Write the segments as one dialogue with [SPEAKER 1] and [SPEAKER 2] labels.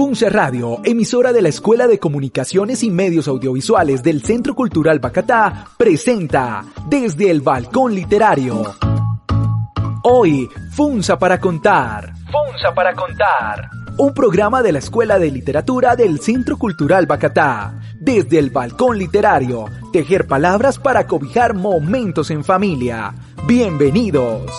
[SPEAKER 1] Funce Radio, emisora de la Escuela de Comunicaciones y Medios Audiovisuales del Centro Cultural Bacatá, presenta Desde el Balcón Literario. Hoy, Funza para contar. Funza para contar. Un programa de la Escuela de Literatura del Centro Cultural Bacatá. Desde el Balcón Literario, tejer palabras para cobijar momentos en familia. Bienvenidos.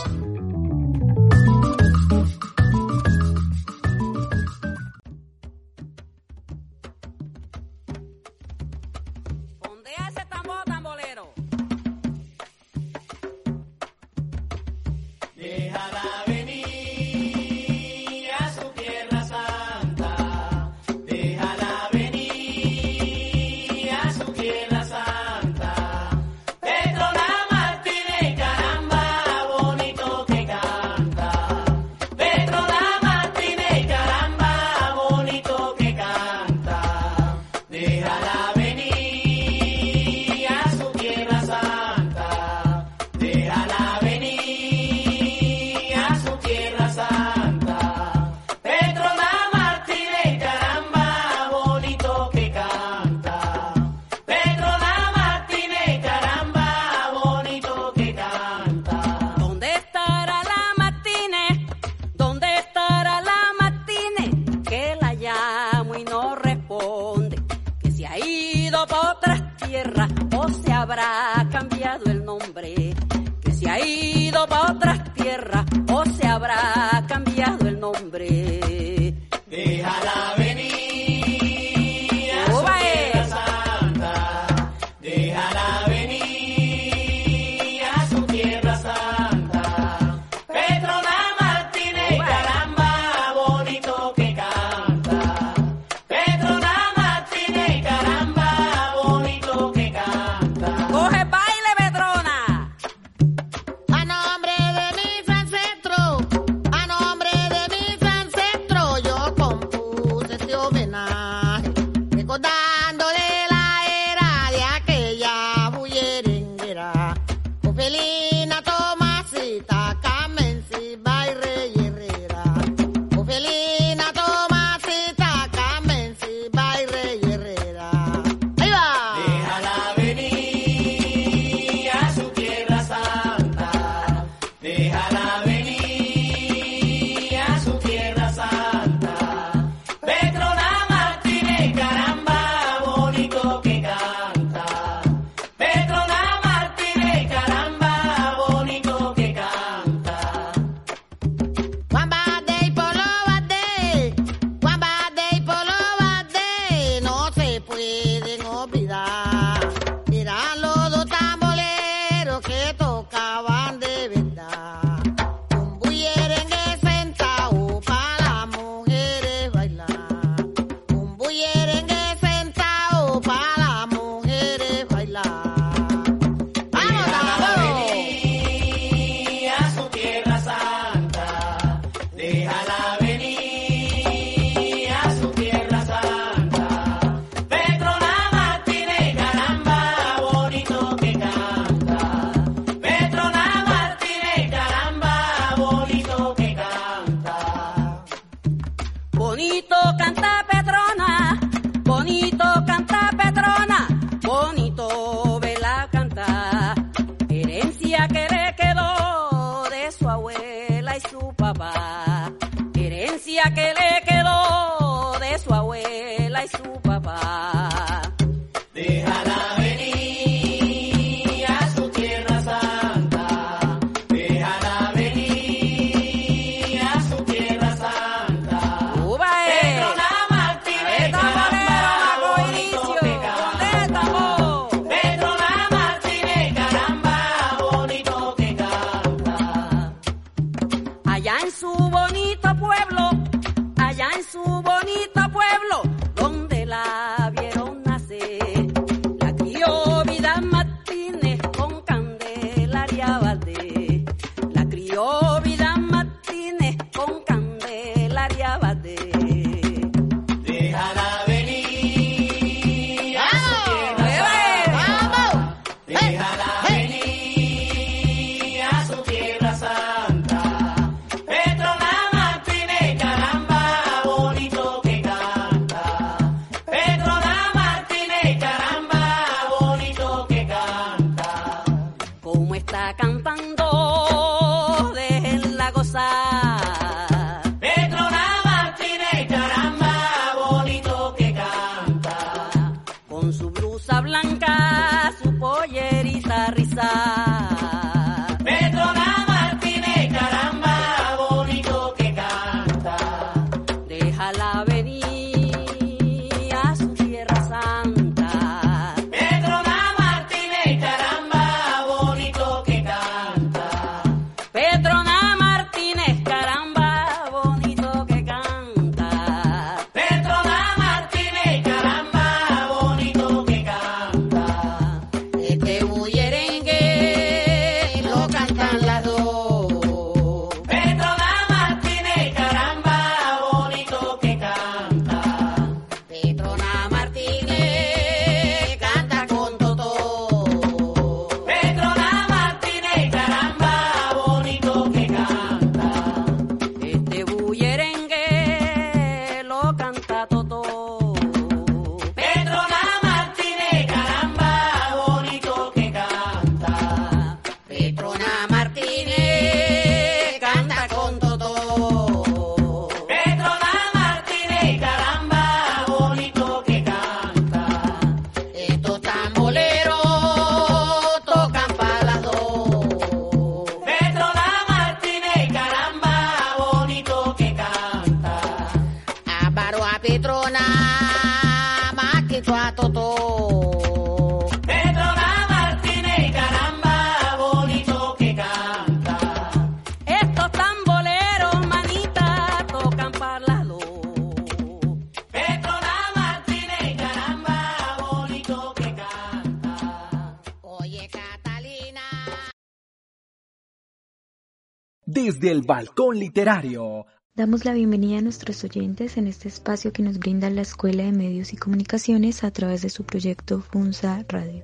[SPEAKER 2] Desde el balcón literario.
[SPEAKER 3] Damos la bienvenida a nuestros oyentes en este espacio que nos brinda la Escuela de Medios y Comunicaciones a través de su proyecto FUNSA Radio.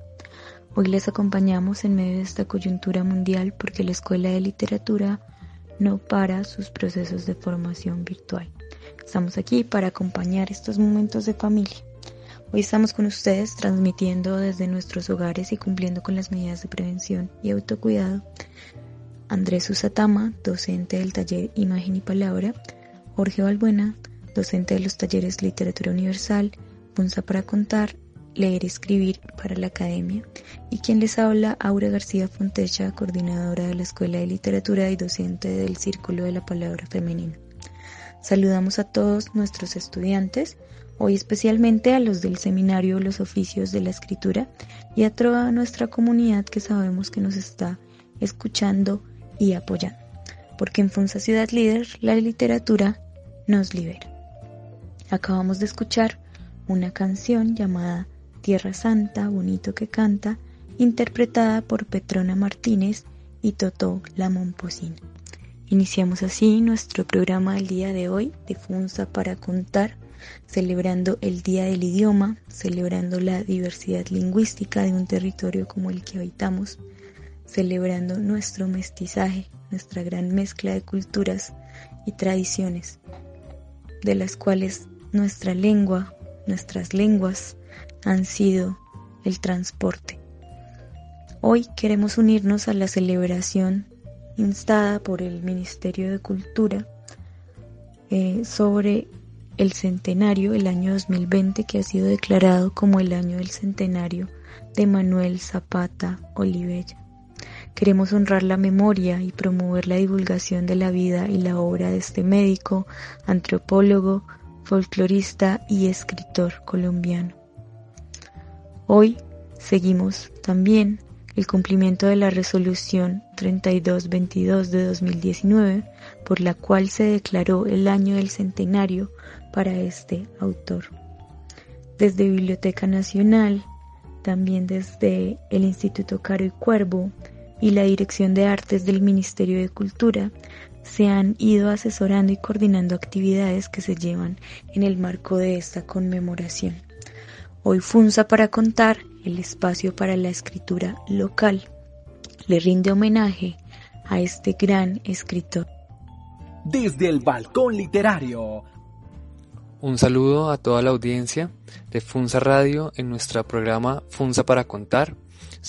[SPEAKER 3] Hoy les acompañamos en medio de esta coyuntura mundial porque la Escuela de Literatura no para sus procesos de formación virtual. Estamos aquí para acompañar estos momentos de familia. Hoy estamos con ustedes transmitiendo desde nuestros hogares y cumpliendo con las medidas de prevención y autocuidado Andrés Usatama, docente del taller Imagen y Palabra, Jorge Balbuena, docente de los talleres Literatura Universal, Punza para Contar, Leer y Escribir para la Academia, y quien les habla, Aura García Fontecha, coordinadora de la Escuela de Literatura y docente del Círculo de la Palabra Femenina. Saludamos a todos nuestros estudiantes, hoy especialmente a los del Seminario Los Oficios de la Escritura y a toda nuestra comunidad que sabemos que nos está escuchando y apoyan, porque en Funza Ciudad Líder la literatura nos libera. Acabamos de escuchar una canción llamada Tierra Santa, Bonito que Canta, interpretada por Petrona Martínez y Totó La Momposina. Iniciamos así nuestro programa del día de hoy de Funza para contar, celebrando el Día del Idioma, celebrando la diversidad lingüística de un territorio como el que habitamos, celebrando nuestro mestizaje, nuestra gran mezcla de culturas y tradiciones, de las cuales nuestra lengua, nuestras lenguas han sido el transporte. Hoy queremos unirnos a la celebración instada por el Ministerio de Cultura eh, sobre el centenario, el año 2020, que ha sido declarado como el año del centenario de Manuel Zapata Olivella. Queremos honrar la memoria y promover la divulgación de la vida y la obra de este médico, antropólogo, folclorista y escritor colombiano. Hoy seguimos también el cumplimiento de la resolución 3222 de 2019, por la cual se declaró el año del centenario para este autor. Desde Biblioteca Nacional, también desde el Instituto Caro y Cuervo, y la Dirección de Artes del Ministerio de Cultura se han ido asesorando y coordinando actividades que se llevan en el marco de esta conmemoración. Hoy Funza para contar el espacio para la escritura local le rinde homenaje a este gran escritor.
[SPEAKER 2] Desde el balcón literario.
[SPEAKER 4] Un saludo a toda la audiencia de Funza Radio en nuestro programa Funza para contar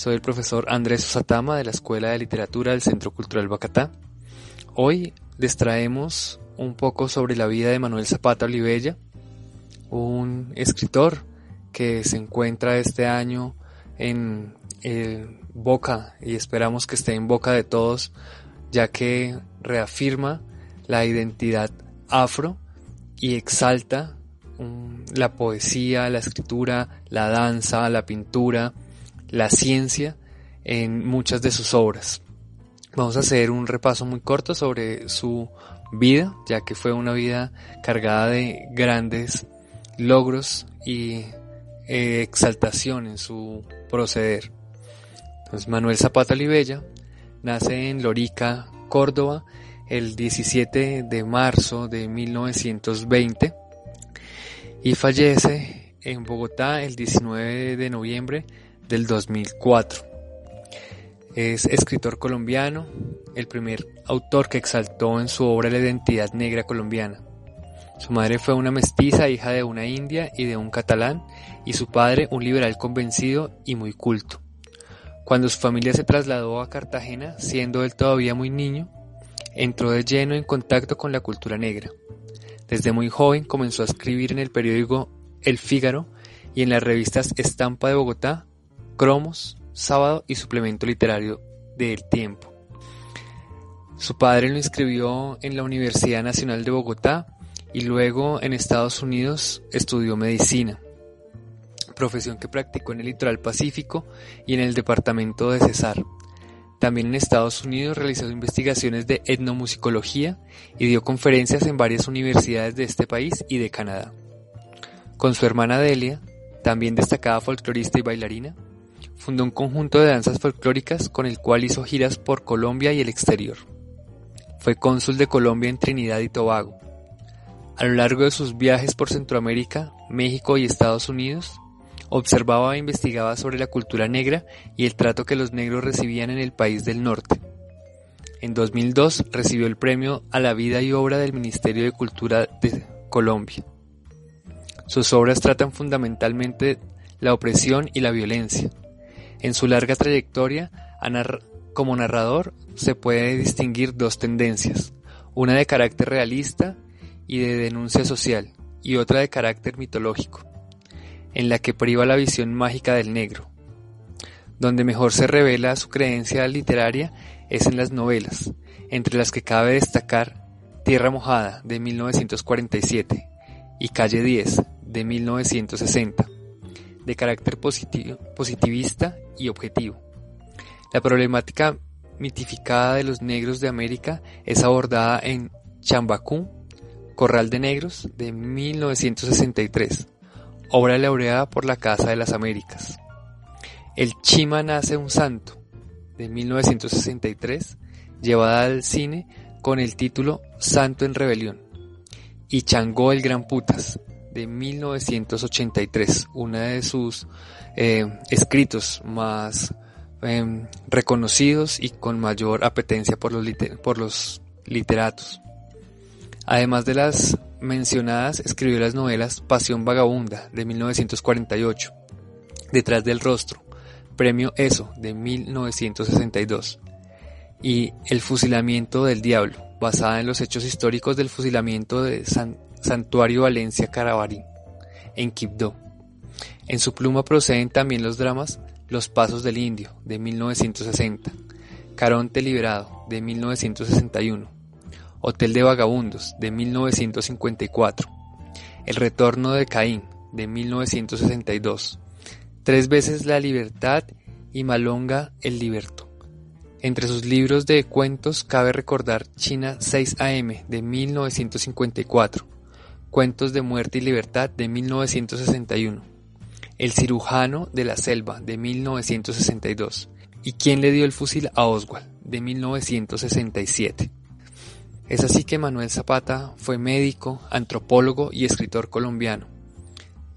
[SPEAKER 4] soy el profesor Andrés Osatama de la Escuela de Literatura del Centro Cultural Bacatá. Hoy les traemos un poco sobre la vida de Manuel Zapata Olivella, un escritor que se encuentra este año en boca y esperamos que esté en boca de todos, ya que reafirma la identidad afro y exalta la poesía, la escritura, la danza, la pintura, la ciencia en muchas de sus obras. Vamos a hacer un repaso muy corto sobre su vida, ya que fue una vida cargada de grandes logros y eh, exaltación en su proceder. Entonces, Manuel Zapata Olivella nace en Lorica, Córdoba, el 17 de marzo de 1920 y fallece en Bogotá el 19 de noviembre del 2004. Es escritor colombiano, el primer autor que exaltó en su obra la identidad negra colombiana. Su madre fue una mestiza, hija de una india y de un catalán, y su padre un liberal convencido y muy culto. Cuando su familia se trasladó a Cartagena, siendo él todavía muy niño, entró de lleno en contacto con la cultura negra. Desde muy joven comenzó a escribir en el periódico El Fígaro y en las revistas Estampa de Bogotá, Cromos, Sábado y Suplemento Literario de El Tiempo. Su padre lo inscribió en la Universidad Nacional de Bogotá y luego en Estados Unidos estudió medicina, profesión que practicó en el litoral pacífico y en el departamento de Cesar. También en Estados Unidos realizó investigaciones de etnomusicología y dio conferencias en varias universidades de este país y de Canadá. Con su hermana Delia, también destacada folclorista y bailarina, fundó un conjunto de danzas folclóricas con el cual hizo giras por Colombia y el exterior. Fue cónsul de Colombia en Trinidad y Tobago. A lo largo de sus viajes por Centroamérica, México y Estados Unidos, observaba e investigaba sobre la cultura negra y el trato que los negros recibían en el país del norte. En 2002 recibió el premio a la vida y obra del Ministerio de Cultura de Colombia. Sus obras tratan fundamentalmente la opresión y la violencia. En su larga trayectoria como narrador se puede distinguir dos tendencias, una de carácter realista y de denuncia social, y otra de carácter mitológico en la que priva la visión mágica del negro. Donde mejor se revela su creencia literaria es en las novelas, entre las que cabe destacar Tierra Mojada de 1947 y Calle 10 de 1960, de carácter positivista y objetivo. La problemática mitificada de los negros de América es abordada en Chambacú, Corral de Negros de 1963 obra laureada por la Casa de las Américas. El Chima nace un santo, de 1963, llevada al cine con el título Santo en Rebelión. Y Changó el Gran Putas, de 1983, uno de sus eh, escritos más em, reconocidos y con mayor apetencia por los, por los literatos. Además de las mencionadas, escribió las novelas Pasión Vagabunda de 1948, Detrás del Rostro, Premio ESO de 1962 y El fusilamiento del diablo, basada en los hechos históricos del fusilamiento de Santuario Valencia Carabarín, en Quibdó. En su pluma proceden también los dramas Los Pasos del Indio, de 1960, Caronte Liberado, de 1961, Hotel de Vagabundos, de 1954, El Retorno de Caín, de 1962, Tres veces la libertad y Malonga el Liberto. Entre sus libros de cuentos cabe recordar China 6 AM de 1954, Cuentos de muerte y libertad de 1961, El cirujano de la selva de 1962 y ¿Quién le dio el fusil a Oswald de 1967. Es así que Manuel Zapata fue médico, antropólogo y escritor colombiano.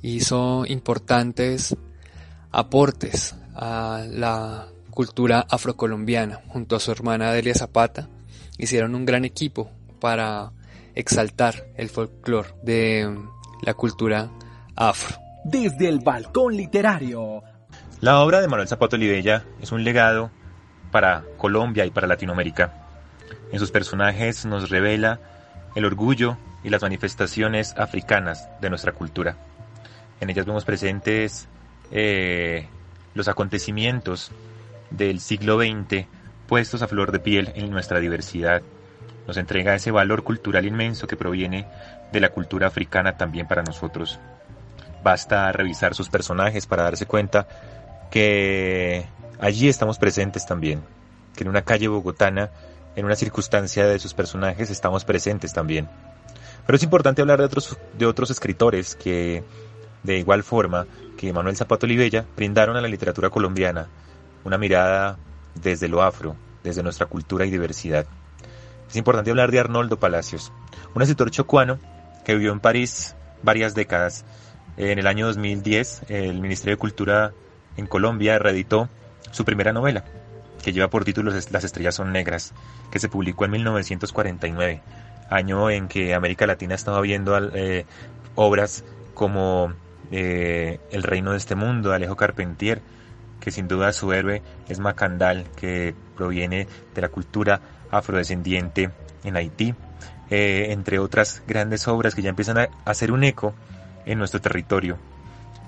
[SPEAKER 4] Hizo importantes aportes a la cultura afrocolombiana. Junto a su hermana Delia Zapata hicieron un gran equipo para exaltar el folclore de la cultura afro.
[SPEAKER 2] Desde el balcón literario.
[SPEAKER 5] La obra de Manuel Zapata Olivella es un legado para Colombia y para Latinoamérica en sus personajes nos revela el orgullo y las manifestaciones africanas de nuestra cultura. En ellas vemos presentes eh, los acontecimientos del siglo XX puestos a flor de piel en nuestra diversidad nos entrega ese valor cultural inmenso que proviene de la cultura africana también para nosotros. Basta revisar sus personajes para darse cuenta que allí estamos presentes también, que en una calle bogotana, en una circunstancia de sus personajes, estamos presentes también. Pero es importante hablar de otros, de otros escritores que, de igual forma que Manuel Zapato Olivella, brindaron a la literatura colombiana una mirada desde lo afro, desde nuestra cultura y diversidad. Es importante hablar de Arnoldo Palacios, un escritor chocuano que vivió en París varias décadas. En el año 2010, el Ministerio de Cultura en Colombia reeditó su primera novela, que lleva por título Las estrellas son negras, que se publicó en 1949, año en que América Latina estaba viendo eh, obras como eh, El reino de este mundo, de Alejo Carpentier, que sin duda su héroe es Macandal, que proviene de la cultura afrodescendiente en Haití, eh, entre otras grandes obras que ya empiezan a hacer un eco en nuestro territorio.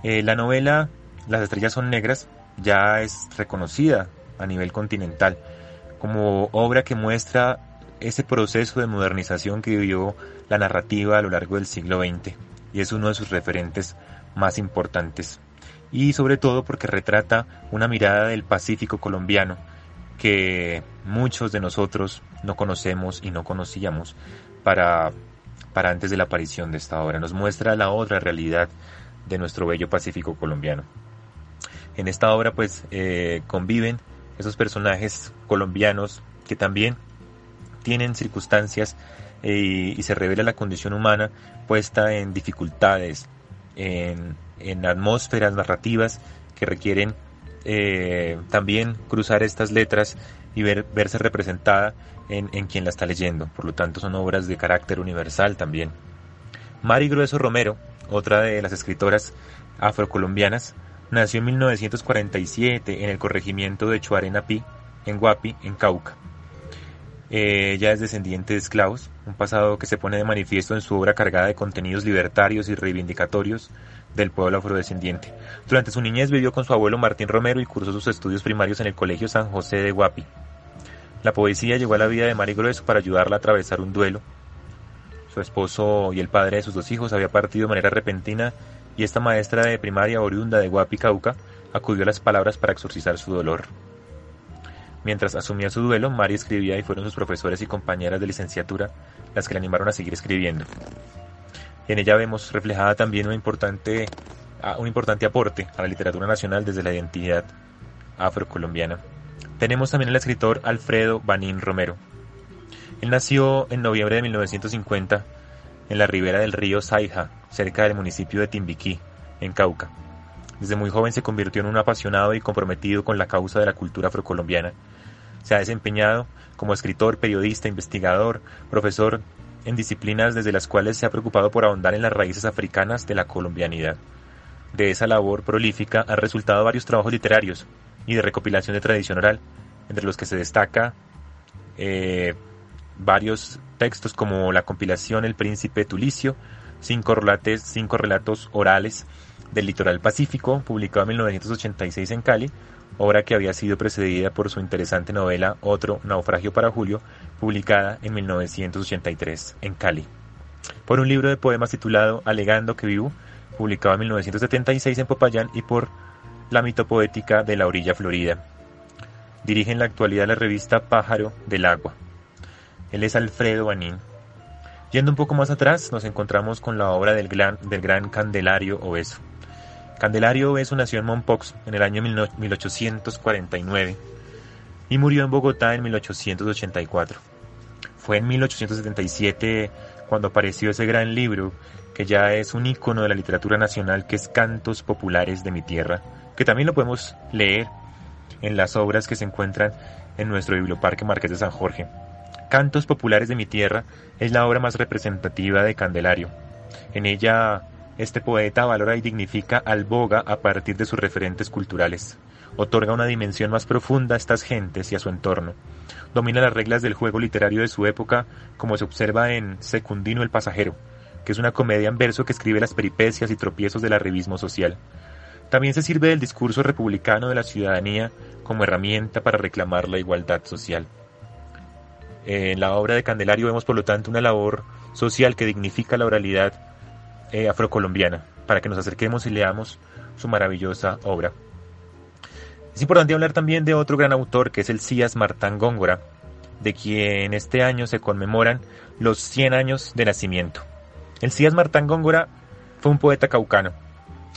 [SPEAKER 5] Eh, la novela Las estrellas son negras ya es reconocida a nivel continental como obra que muestra ese proceso de modernización que vivió la narrativa a lo largo del siglo XX y es uno de sus referentes más importantes y sobre todo porque retrata una mirada del Pacífico colombiano que muchos de nosotros no conocemos y no conocíamos para, para antes de la aparición de esta obra. Nos muestra la otra realidad de nuestro bello Pacífico colombiano. En esta obra pues eh, conviven esos personajes colombianos que también tienen circunstancias eh, y se revela la condición humana puesta en dificultades, en, en atmósferas narrativas que requieren eh, también cruzar estas letras y ver, verse representada en, en quien la está leyendo. Por lo tanto, son obras de carácter universal también. Mari Grueso Romero, otra de las escritoras afrocolombianas, nació en 1947 en el corregimiento de Chuarenapi, en Guapi, en Cauca. Eh, ella es descendiente de esclavos, un pasado que se pone de manifiesto en su obra cargada de contenidos libertarios y reivindicatorios del pueblo afrodescendiente. Durante su niñez vivió con su abuelo Martín Romero y cursó sus estudios primarios en el Colegio San José de Guapi. La poesía llegó a la vida de Mari Grueso para ayudarla a atravesar un duelo. Su esposo y el padre de sus dos hijos había partido de manera repentina y esta maestra de primaria oriunda de Guapi, Cauca, acudió a las palabras para exorcizar su dolor. Mientras asumía su duelo, Mari escribía y fueron sus profesores y compañeras de licenciatura las que le animaron a seguir escribiendo. En ella vemos reflejada también una importante, un importante aporte a la literatura nacional desde la identidad afrocolombiana. Tenemos también al escritor Alfredo Banín Romero. Él nació en noviembre de 1950 en la ribera del río Saija, cerca del municipio de Timbiquí, en Cauca. Desde muy joven se convirtió en un apasionado y comprometido con la causa de la cultura afrocolombiana. Se ha desempeñado como escritor, periodista, investigador, profesor en disciplinas desde las cuales se ha preocupado por ahondar en las raíces africanas de la colombianidad. De esa labor prolífica han resultado varios trabajos literarios y de recopilación de tradición oral, entre los que se destaca eh, varios textos como la compilación El Príncipe Tulicio, cinco, relates, cinco relatos orales del litoral pacífico, publicado en 1986 en Cali, obra que había sido precedida por su interesante novela Otro naufragio para Julio, publicada en 1983 en Cali. Por un libro de poemas titulado Alegando que vivo, publicado en 1976 en Popayán y por La mitopoética de la orilla florida. Dirige en la actualidad la revista Pájaro del Agua. Él es Alfredo Banín. Yendo un poco más atrás, nos encontramos con la obra del gran, del gran Candelario Obeso. Candelario Obeso nació en Mompox en el año 1849 y murió en Bogotá en 1884. Fue en 1877 cuando apareció ese gran libro que ya es un icono de la literatura nacional que es Cantos Populares de mi Tierra, que también lo podemos leer en las obras que se encuentran en nuestro Biblioparque Marqués de San Jorge. Cantos Populares de mi Tierra es la obra más representativa de Candelario. En ella, este poeta valora y dignifica al boga a partir de sus referentes culturales otorga una dimensión más profunda a estas gentes y a su entorno. Domina las reglas del juego literario de su época, como se observa en Secundino el Pasajero, que es una comedia en verso que escribe las peripecias y tropiezos del arribismo social. También se sirve del discurso republicano de la ciudadanía como herramienta para reclamar la igualdad social. En la obra de Candelario vemos por lo tanto una labor social que dignifica la oralidad eh, afrocolombiana, para que nos acerquemos y leamos su maravillosa obra. Es importante hablar también de otro gran autor que es el Cías Martán Góngora, de quien este año se conmemoran los 100 años de nacimiento. El Cías Martán Góngora fue un poeta caucano.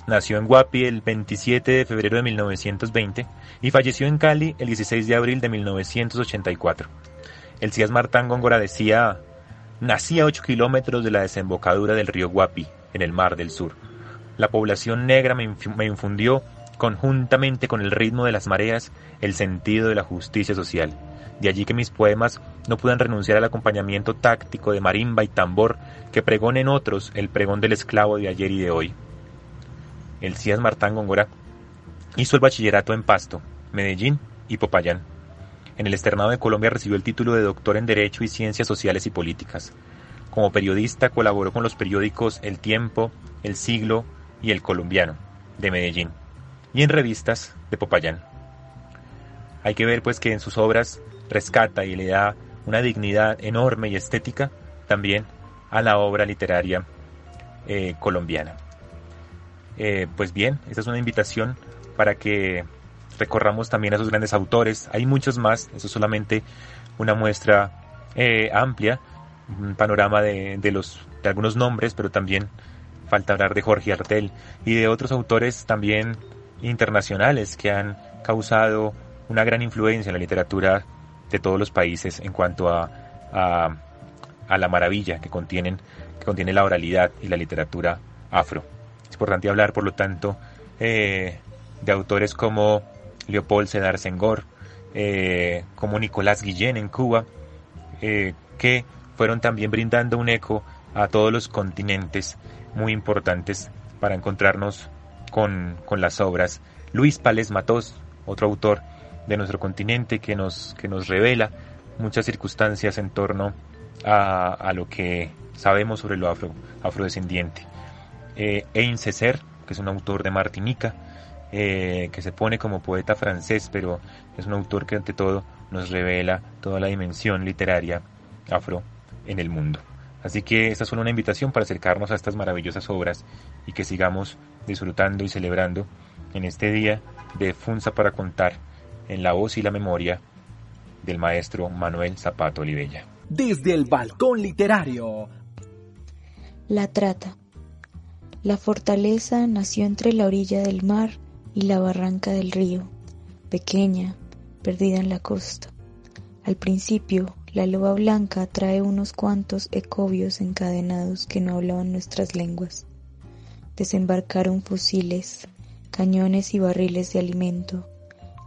[SPEAKER 5] Nació en Guapi el 27 de febrero de 1920 y falleció en Cali el 16 de abril de 1984. El Cías Martán Góngora decía, nací a 8 kilómetros de la desembocadura del río Guapi, en el Mar del Sur. La población negra me, infundió, conjuntamente con el ritmo de las mareas, el sentido de la justicia social. De allí que mis poemas no puedan renunciar al acompañamiento táctico de marimba y tambor que pregonen otros el pregón del esclavo de ayer y de hoy. El Cías Martán Góngora hizo el bachillerato en Pasto, Medellín y Popayán. En el externado de Colombia recibió el título de doctor en Derecho y Ciencias Sociales y Políticas. Como periodista colaboró con los periódicos El Tiempo, El Siglo y El Colombiano, de Medellín, y en revistas de Popayán. Hay que ver pues que en sus obras rescata y le da una dignidad enorme y estética también a la obra literaria eh, colombiana. Eh, pues bien, esta es una invitación para que recorramos también a esos grandes autores. Hay muchos más, eso es solamente una muestra eh, amplia, un panorama de, los, de algunos nombres, pero también falta hablar de Jorge Artel y de otros autores también internacionales que han causado una gran influencia en la literatura de todos los países en cuanto a, a, la maravilla que contienen que contiene la oralidad y la literatura afro. Es importante hablar, por lo tanto, eh, de autores como Leopold Sedar Senghor, eh, como Nicolás Guillén en Cuba, eh, que fueron también brindando un eco a todos los continentes muy importantes para encontrarnos con, con las obras. Luis Pales Matos, otro autor de nuestro continente que nos, que nos revela muchas circunstancias en torno a, a lo que sabemos sobre lo afro, afrodescendiente. Eh, Césaire, que es un autor de Martinica, eh, que se pone como poeta francés, pero es un autor que ante todo nos revela toda la dimensión literaria afro en el mundo. Así que esta es solo una invitación para acercarnos a estas maravillosas obras y que sigamos disfrutando y celebrando en este día de Funza para contar en la voz y la memoria del maestro Manuel Zapato Olivella.
[SPEAKER 2] Desde el balcón literario.
[SPEAKER 3] La trata. La fortaleza nació entre la orilla del mar y la barranca del río, pequeña, perdida en la costa. Al principio, la loba blanca trae unos cuantos ecobios encadenados que no hablaban nuestras lenguas. Desembarcaron fusiles, cañones y barriles de alimento,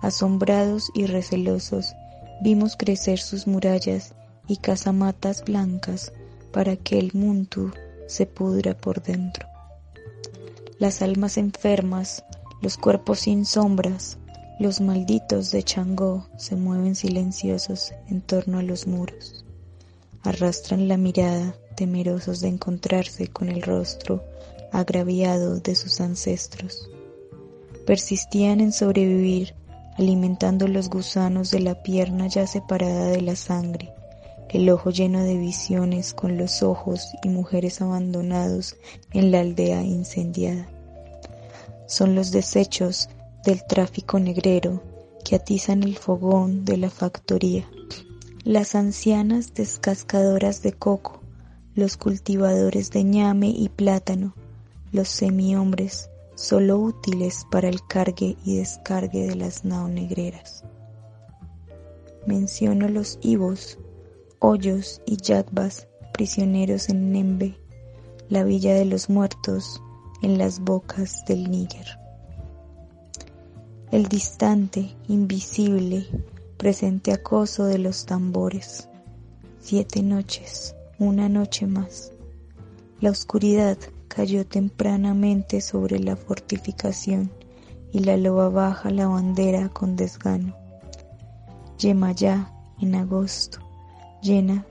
[SPEAKER 3] Asombrados y recelosos, vimos crecer sus murallas y casamatas blancas para que el muntu se pudra por dentro. Las almas enfermas, los cuerpos sin sombras, los malditos de Changó se mueven silenciosos en torno a los muros. Arrastran la mirada, temerosos de encontrarse con el rostro agraviado de sus ancestros. Persistían en sobrevivir alimentando los gusanos de la pierna ya separada de la sangre, el ojo lleno de visiones con los ojos y mujeres abandonados en la aldea incendiada. Son los desechos del tráfico negrero que atizan el fogón de la factoría. Las ancianas descascadoras de coco, los cultivadores de ñame y plátano, los semihombres, solo útiles para el cargue y descargue de las naonegreras. Menciono los ibos, hoyos y yatbas prisioneros en Nembe, la villa de los muertos en las bocas del Níger. El distante, invisible, presente acoso de los tambores. Siete noches, una noche más. La oscuridad cayó tempranamente sobre la fortificación y la loba baja la bandera con desgano. Yemayá, en agosto, llena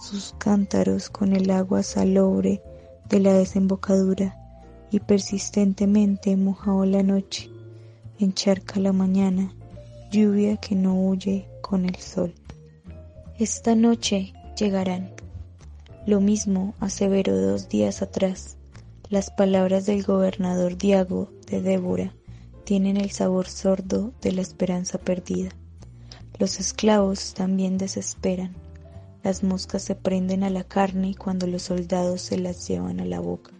[SPEAKER 3] sus cántaros con el agua salobre de la desembocadura y persistentemente mojado la noche, encharca la mañana, lluvia que no huye con el sol. Esta noche llegarán. Lo mismo aseveró dos días atrás. Las palabras del gobernador Diago de Débora tienen el sabor sordo de la esperanza perdida. Los esclavos también desesperan. Las moscas se prenden a la carne cuando los soldados se las llevan a la boca.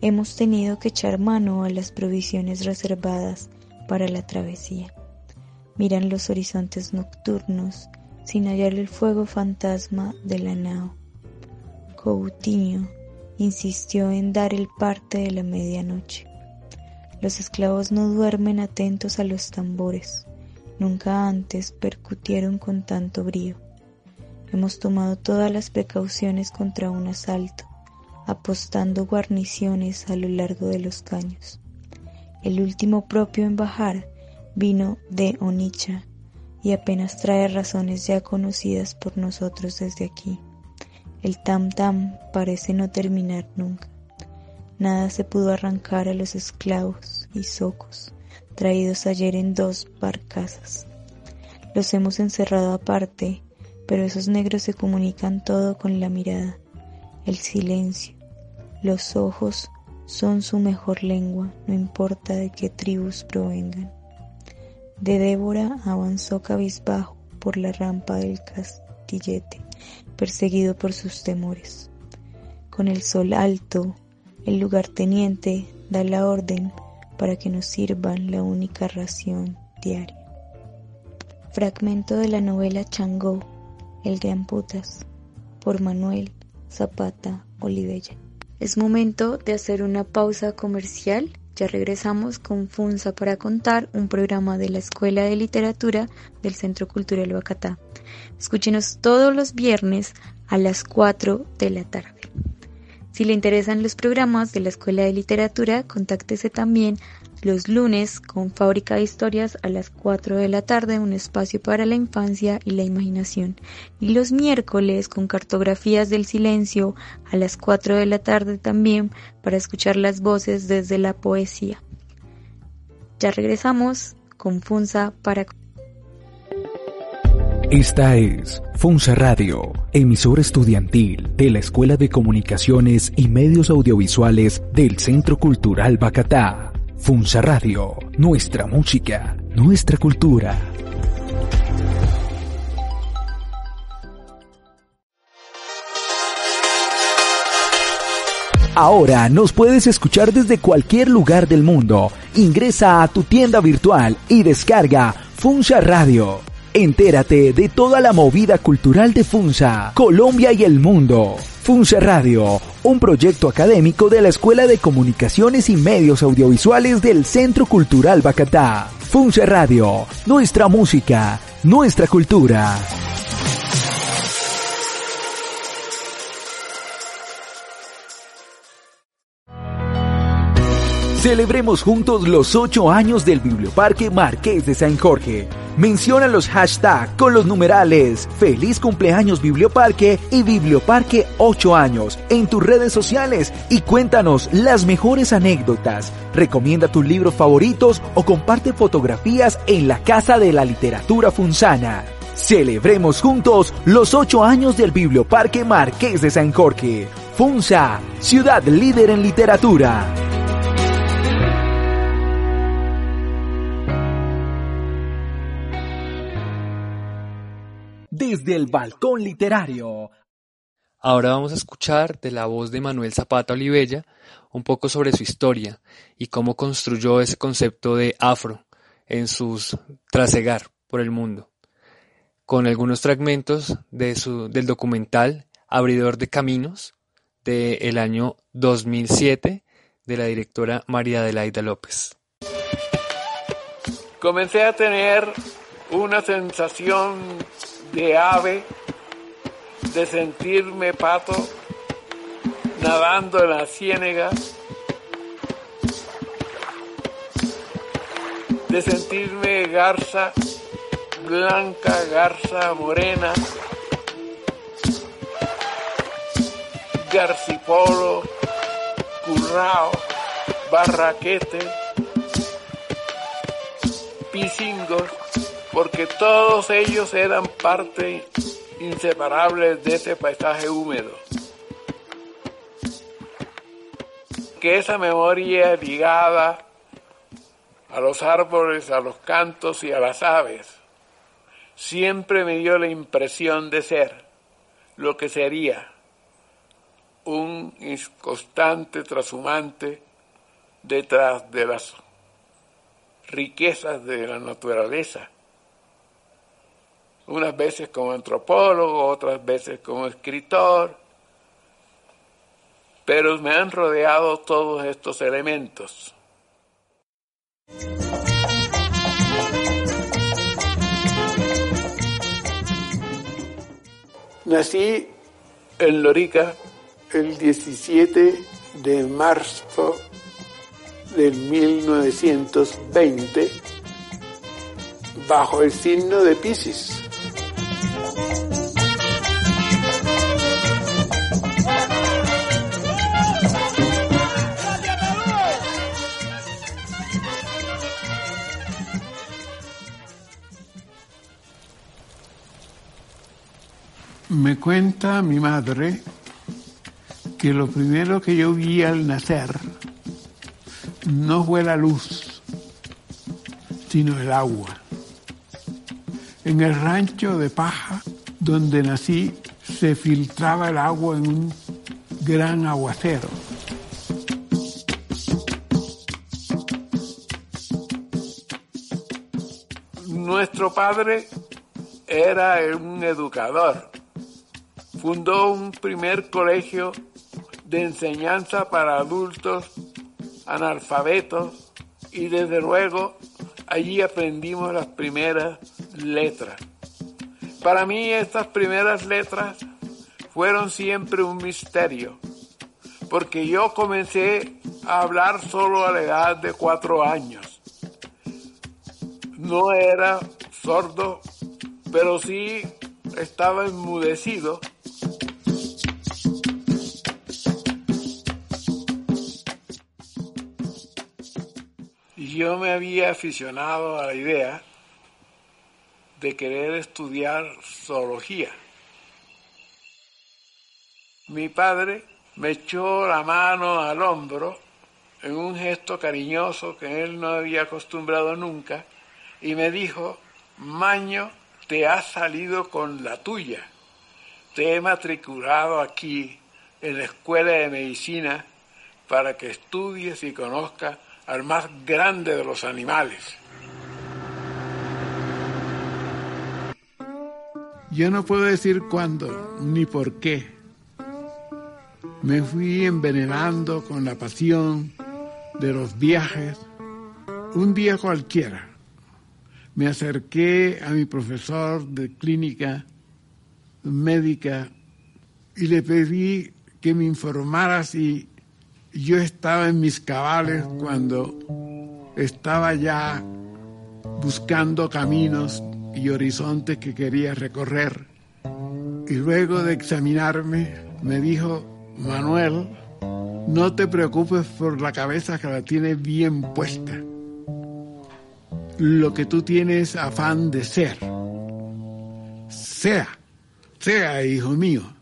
[SPEAKER 3] Hemos tenido que echar mano a las provisiones reservadas para la travesía. Miran los horizontes nocturnos sin hallar el fuego fantasma de la nao. Coutinho insistió en dar el parte de la medianoche. Los esclavos no duermen atentos a los tambores. Nunca antes percutieron con tanto brío. Hemos tomado todas las precauciones contra un asalto, apostando guarniciones a lo largo de los caños. El último propio en bajar vino de Onicha y apenas trae razones ya conocidas por nosotros desde aquí. El tam tam parece no terminar nunca. Nada se pudo arrancar a los esclavos y socos traídos ayer en dos barcazas. Los hemos encerrado aparte, pero esos negros se comunican todo con la mirada, el silencio. Los ojos son su mejor lengua, no importa de qué tribus provengan. De Débora avanzó cabizbajo por la rampa del castillete, perseguido por sus temores. Con el sol alto, el lugarteniente da la orden para que nos sirvan la única ración diaria. Fragmento de la novela Changó, El Gran Putas, por Manuel Zapata Olivella. Es momento de hacer una pausa comercial. Ya regresamos con Funza para contar un programa de la Escuela de Literatura del Centro Cultural Bacatá. Escúchenos todos los viernes a las 4 de la tarde. Si le interesan los programas de la Escuela de Literatura, contáctese también los lunes con Fábrica de Historias a las 4 de la tarde, un espacio para la infancia y la imaginación. Y los miércoles con Cartografías del Silencio a las 4 de la tarde también para escuchar las voces desde la poesía. Ya regresamos con Funza para
[SPEAKER 2] esta es Funza Radio, emisora estudiantil de la Escuela de Comunicaciones y Medios Audiovisuales del Centro Cultural Bacatá. Funza Radio, nuestra música, nuestra cultura. Ahora nos puedes escuchar desde cualquier lugar del mundo. Ingresa a tu tienda virtual y descarga Funza Radio Entérate de toda la movida cultural de Funza, Colombia y el mundo. Funza Radio, un proyecto académico de la Escuela de Comunicaciones y Medios Audiovisuales del Centro Cultural Bacatá. Funza Radio, nuestra música, nuestra cultura. Celebremos juntos los 8 años del Biblioparque Marqués de San Jorge. Menciona los hashtags con los numerales Feliz cumpleaños Biblioparque y Biblioparque 8 años en tus redes sociales y cuéntanos las mejores anécdotas. Recomienda tus libros favoritos o comparte fotografías en la Casa de la Literatura Funzana. Celebremos juntos los 8 años del Biblioparque Marqués de San Jorge. Funza, ciudad líder en literatura. Desde el balcón literario.
[SPEAKER 4] Ahora vamos a escuchar de la voz de Manuel Zapata Olivella un poco sobre su historia y cómo construyó ese concepto de afro en sus trasegar por el mundo, con algunos fragmentos de su, del documental Abridor de Caminos del año 2007 de la directora María Adelaida López.
[SPEAKER 6] Comencé a tener una sensación de ave, de sentirme pato nadando en la ciénaga, de sentirme garza blanca, garza morena, garcipolo, currao, barraquete, pisingos, porque todos ellos eran parte inseparables de ese paisaje húmedo. Que esa memoria ligada a los árboles, a los cantos y a las aves, siempre me dio la impresión de ser lo que sería un constante trashumante detrás de las riquezas de la naturaleza. Unas veces como antropólogo, otras veces como escritor, pero me han rodeado todos estos elementos. Nací en Lorica el 17 de marzo del 1920 bajo el signo de Pisces. Me cuenta mi madre que lo primero que yo vi al nacer no fue la luz, sino el agua. En el rancho de paja donde nací se filtraba el agua en un gran aguacero. Nuestro padre era un educador. Fundó un primer colegio de enseñanza para adultos analfabetos y desde luego allí aprendimos las primeras letras. Para mí estas primeras letras fueron siempre un misterio, porque yo comencé a hablar solo a la edad de cuatro años. No era sordo, pero sí estaba enmudecido yo me había aficionado a la idea de querer estudiar zoología. Mi padre me echó la mano al hombro en un gesto cariñoso que él no había acostumbrado nunca y me dijo, Maño, te has salido con la tuya. Te he matriculado aquí en la escuela de medicina para que estudies y conozcas al más grande de los animales. Yo no puedo decir cuándo ni por qué. Me fui envenenando con la pasión de los viajes. Un día cualquiera me acerqué a mi profesor de clínica médica y le pedí que me informara si yo estaba en mis cabales cuando estaba ya buscando caminos y horizontes que quería recorrer. Y luego de examinarme, me dijo, Manuel, no te preocupes por la cabeza que la tienes bien puesta. Lo que tú tienes afán de ser. Sea, sea, hijo mío.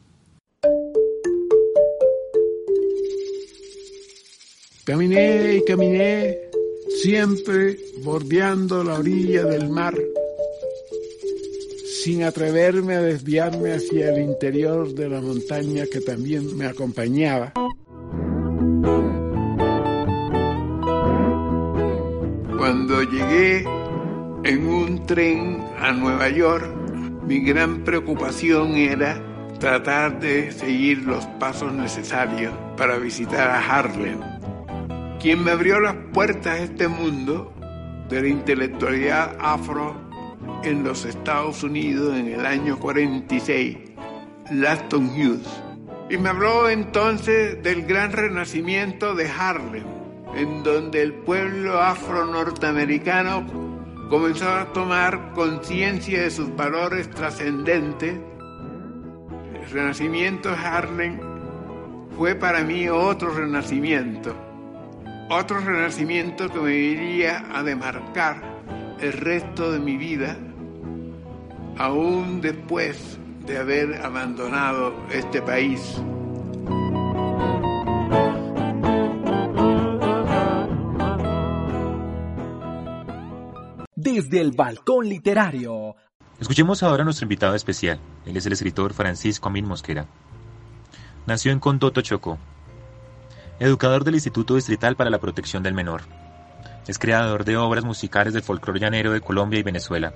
[SPEAKER 6] Caminé y caminé, siempre bordeando la orilla del mar, sin atreverme a desviarme hacia el interior de la montaña que también me acompañaba. Cuando llegué en un tren a Nueva York, mi gran preocupación era tratar de seguir los pasos necesarios para visitar a Harlem quien me abrió las puertas a este mundo de la intelectualidad afro en los Estados Unidos en el año 46, Laston Hughes. Y me habló entonces del gran renacimiento de Harlem, en donde el pueblo afro-norteamericano comenzó a tomar conciencia de sus valores trascendentes. El renacimiento de Harlem fue para mí otro renacimiento otro renacimiento que me iría a demarcar el resto de mi vida, aún después de haber abandonado este país.
[SPEAKER 2] Desde el balcón literario.
[SPEAKER 5] Escuchemos ahora a nuestro invitado especial. Él es el escritor Francisco Amin Mosquera. Nació en Condoto, Chocó. Educador del Instituto Distrital para la Protección del Menor. Es creador de obras musicales del folclore llanero de Colombia y Venezuela.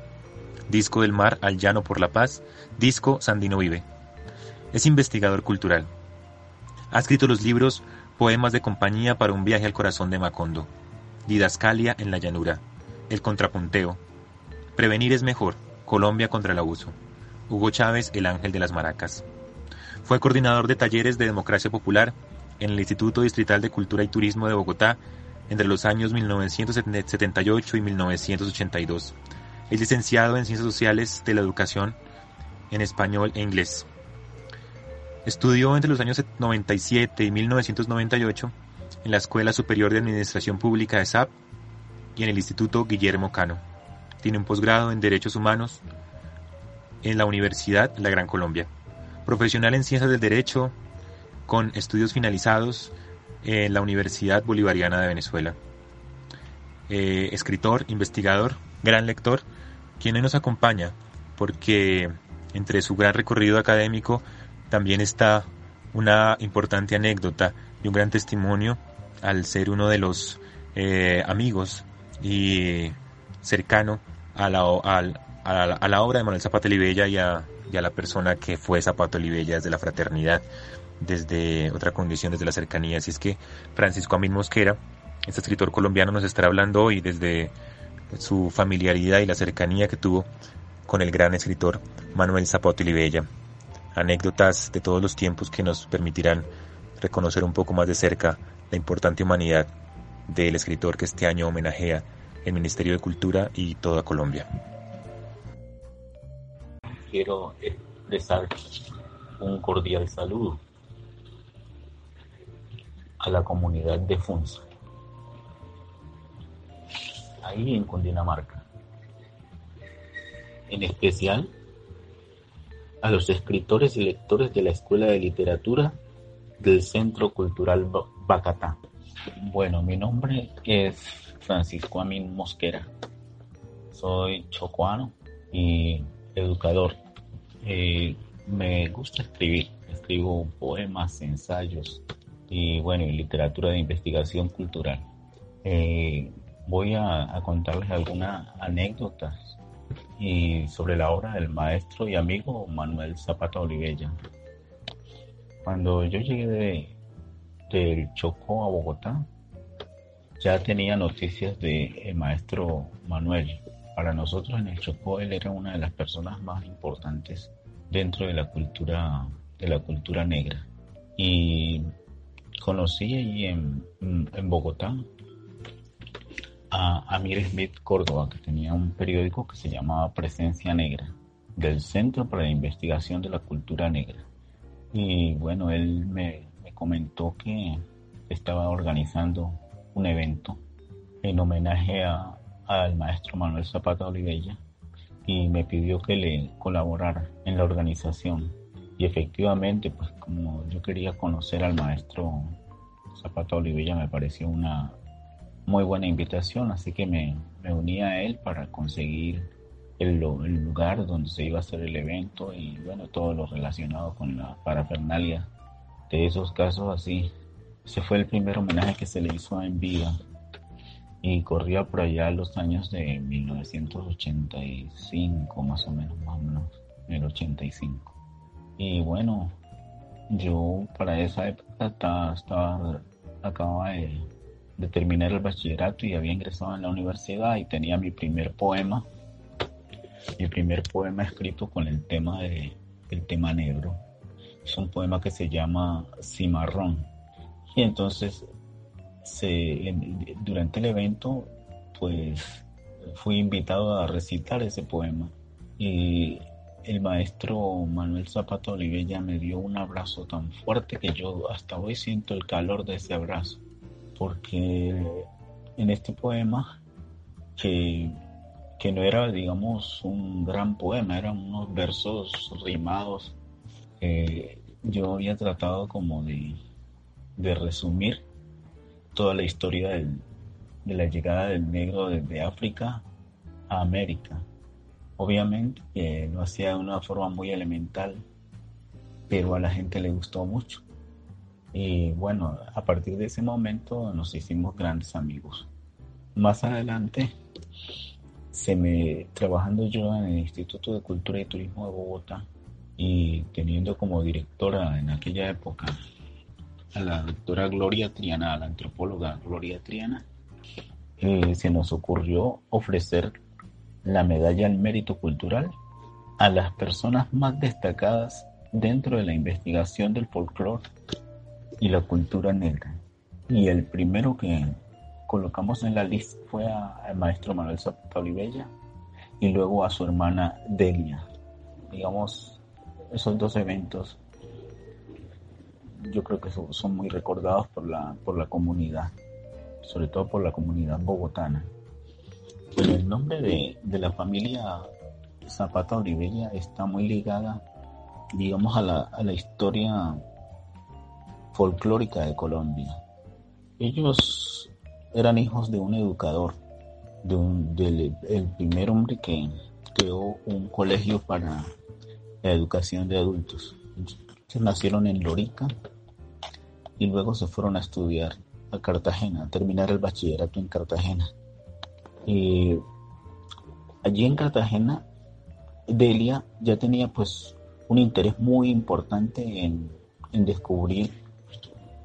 [SPEAKER 5] Disco del Mar al Llano por la Paz, Disco Sandino Vive. Es investigador cultural. Ha escrito los libros Poemas de compañía para un viaje al corazón de Macondo, Didascalia en la llanura, El contrapunteo, Prevenir es mejor, Colombia contra el abuso, Hugo Chávez, El ángel de las maracas. Fue coordinador de talleres de democracia popular en el Instituto Distrital de Cultura y Turismo de Bogotá entre los años 1978 y 1982. Es licenciado en Ciencias Sociales de la Educación en español e inglés. Estudió entre los años 97 y 1998 en la Escuela Superior de Administración Pública de SAP y en el Instituto Guillermo Cano. Tiene un posgrado en Derechos Humanos en la Universidad La Gran Colombia. Profesional en Ciencias del Derecho, con estudios finalizados en la Universidad Bolivariana de Venezuela. Eh, escritor, investigador, gran lector, quien nos acompaña, porque entre su gran recorrido académico también está una importante anécdota y un gran testimonio al ser uno de los eh, amigos y cercano a la, obra de Manuel Zapata Olivella y a, y a la persona que fue Zapata Olivella desde la fraternidad desde otra condición, desde la cercanía. Así es que Francisco Amin Mosquera, este escritor colombiano, nos estará hablando hoy desde su familiaridad y la cercanía que tuvo con el gran escritor Manuel Zapata Olivella. Anécdotas de todos los tiempos que nos permitirán reconocer un poco más de cerca la importante humanidad del escritor que este año homenajea el Ministerio de Cultura y toda Colombia.
[SPEAKER 7] Quiero expresar un cordial saludo a la comunidad de Funza, ahí en Cundinamarca. En especial a los escritores y lectores de la Escuela de Literatura del Centro Cultural Bacatá. Bueno, mi nombre es Francisco Amin Mosquera. Soy chocuano y educador. Eh, me gusta escribir. Escribo poemas, ensayos, y bueno, y literatura de investigación cultural. Eh, voy a, contarles algunas anécdotas y sobre la obra del maestro y amigo Manuel Zapata Olivella. Cuando yo llegué de, del Chocó a Bogotá, ya tenía noticias del maestro Manuel. Para nosotros en el Chocó él era una de las personas más importantes dentro de la cultura de la cultura negra. Y conocí allí en, en Bogotá a Amir Smith Córdoba, que tenía un periódico que se llamaba Presencia Negra, del Centro para la Investigación de la Cultura Negra. Y bueno, él me, me comentó que estaba organizando un evento en homenaje a, al maestro Manuel Zapata Olivella y me pidió que le colaborara en la organización y efectivamente, pues como yo quería conocer al maestro Zapata Olivella, me pareció una muy buena invitación, así que me, me uní a él para conseguir el, lugar donde se iba a hacer el evento y bueno, todo lo relacionado con la parafernalia de esos casos así. Ese fue el primer homenaje que se le hizo en vida y corría por allá los años de 1985, más o menos, más o menos, el 85. Y bueno, yo para esa época estaba, estaba acababa de, terminar el bachillerato y había ingresado en la universidad y tenía mi primer poema, mi primer poema escrito con el tema de el tema negro. Es un poema que se llama Cimarrón. Y entonces se, durante el evento, pues fui invitado a recitar ese poema. Y el maestro Manuel Zapato Olivella me dio un abrazo tan fuerte que yo hasta hoy siento el calor de ese abrazo, porque en este poema que que no era, digamos, un gran poema, eran unos versos rimados. yo había tratado como de, de resumir toda la historia de la llegada del negro desde África a América. Obviamente lo hacía de una forma muy elemental, pero a la gente le gustó mucho. Y bueno, a partir de ese momento nos hicimos grandes amigos. Más adelante, se me, trabajando yo en el Instituto de Cultura y Turismo de Bogotá y teniendo como directora en aquella época a la doctora Gloria Triana, a la antropóloga Gloria Triana, eh, se nos ocurrió ofrecer la medalla al mérito cultural a las personas más destacadas dentro de la investigación del folclore y la cultura negra. Y el primero que colocamos en la lista fue al maestro Manuel Zapata Olivella y luego a su hermana Delia. Digamos, esos dos eventos yo creo que son, muy recordados por la, por la comunidad, sobre todo por la comunidad bogotana. El nombre de, de la familia Zapata Olivella está muy ligada, digamos, a la, a la historia folclórica de Colombia. Ellos eran hijos de un educador, de un, del el primer hombre que creó un colegio para la educación de adultos. nacieron en Lorica y luego se fueron a estudiar a Cartagena, a terminar el bachillerato en Cartagena. Y allí en Cartagena, Delia ya tenía pues un interés muy importante en, en descubrir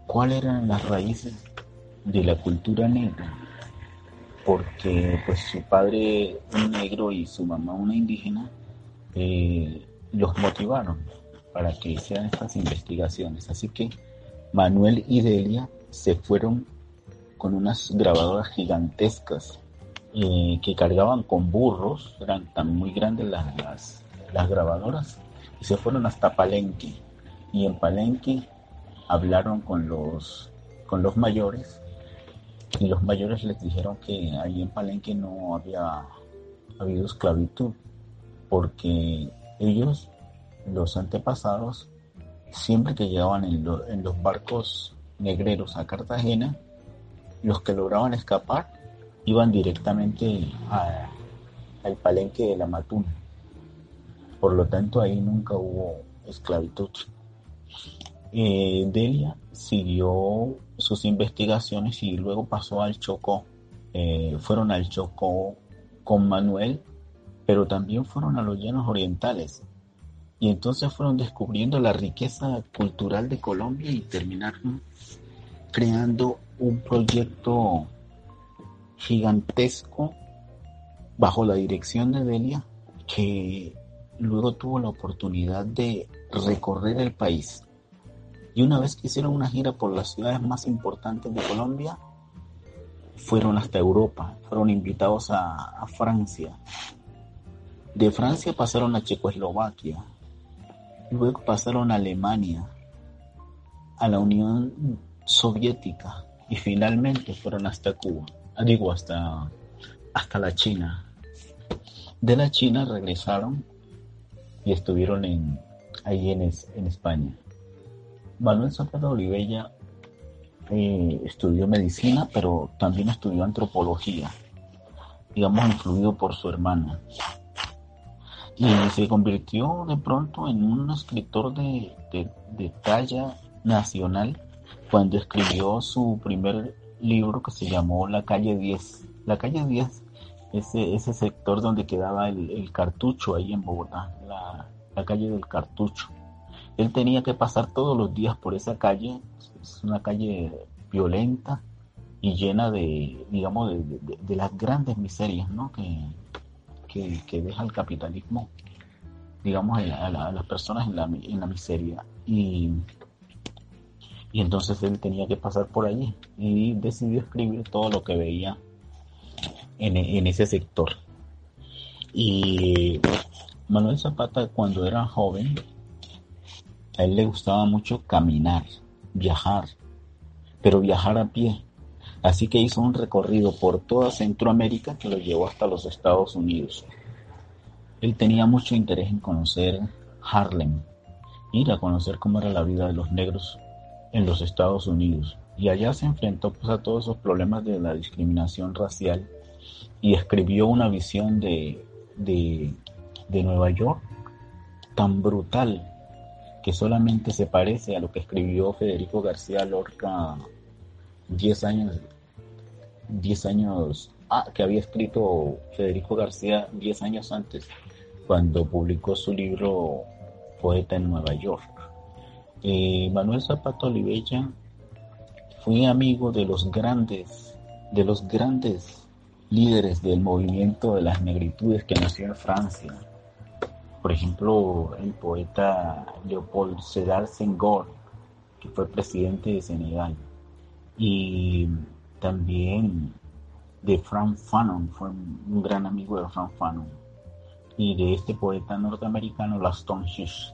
[SPEAKER 7] cuáles eran las raíces de la cultura negra, porque pues su padre un negro y su mamá una indígena eh, los motivaron para que hicieran estas investigaciones. Así que Manuel y Delia se fueron con unas grabadoras gigantescas eh, que cargaban con burros, eran tan muy grandes las, las, grabadoras, y se fueron hasta Palenque. Y en Palenque hablaron con los, con los mayores y los mayores les dijeron que ahí en Palenque no había habido esclavitud porque ellos, los antepasados, siempre que llegaban en, los barcos negreros a Cartagena, los que lograban escapar iban directamente al palenque de la Matuna. Por lo tanto, ahí nunca hubo esclavitud. Eh, Delia siguió sus investigaciones y luego pasó al Chocó. Eh, fueron al Chocó con Manuel, pero también fueron a los llanos orientales y entonces fueron descubriendo la riqueza cultural de Colombia y terminaron creando un proyecto gigantesco bajo la dirección de Delia que luego tuvo la oportunidad de recorrer el país. Y una vez que hicieron una gira por las ciudades más importantes de Colombia, fueron hasta Europa, fueron invitados a, a Francia. De Francia pasaron a Checoslovaquia, Luego pasaron a Alemania, a la Unión Soviética y finalmente fueron hasta Cuba, digo hasta, hasta la China. De la China regresaron y estuvieron ahí en, en España. Manuel Zapata Olivella eh, estudió medicina, pero también estudió antropología, digamos, influido por su hermana y se convirtió de pronto en un escritor de, talla nacional cuando escribió su primer libro que se llamó La calle 10. La calle 10, ese, ese sector donde quedaba el, cartucho ahí en Bogotá, la, calle del cartucho. Él tenía que pasar todos los días por esa calle, es una calle violenta y llena de, digamos, de, las grandes miserias ¿no? que, que, deja el capitalismo, digamos, a, las personas en la, en la miseria. Y, y entonces él tenía que pasar por allí y decidió escribir todo lo que veía en, ese sector. Y Manuel Zapata cuando era joven, a él le gustaba mucho caminar, viajar, pero viajar a pie. Así que hizo un recorrido por toda Centroamérica que lo llevó hasta los Estados Unidos. Él tenía mucho interés en conocer Harlem, ir a conocer cómo era la vida de los negros en los Estados Unidos. Y allá se enfrentó pues, a todos esos problemas de la discriminación racial y escribió una visión de, de, de Nueva York tan brutal que solamente se parece a lo que escribió Federico García Lorca 10 años, 10 años, ah, que había escrito Federico García 10 años antes, cuando publicó su libro Poeta en Nueva York. Eh, Manuel Zapato Olivella fue amigo de los grandes, de los grandes líderes del movimiento de las negritudes que nació en Francia. Por ejemplo, el poeta Leopold Sedar Senghor, que fue presidente de Senegal y también de Frank Fanon, fue un gran amigo de Frank Fanon, y de este poeta norteamericano, Laston Hughes.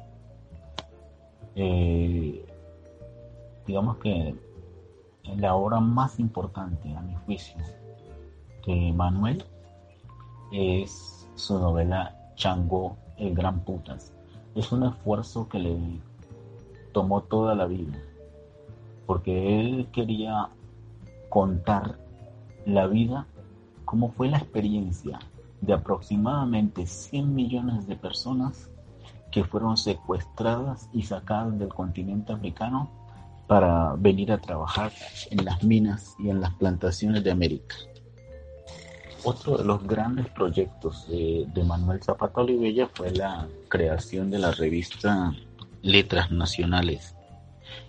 [SPEAKER 7] Eh, digamos que la obra más importante, a mi juicio, de Manuel es su novela Chango, el Gran Putas. Es un esfuerzo que le tomó toda la vida porque él quería contar la vida, cómo fue la experiencia de aproximadamente 100 millones de personas que fueron secuestradas y sacadas del continente africano para venir a trabajar en las minas y en las plantaciones de América. Otro de los grandes proyectos de, Manuel Zapata Olivella fue la creación de la revista Letras Nacionales,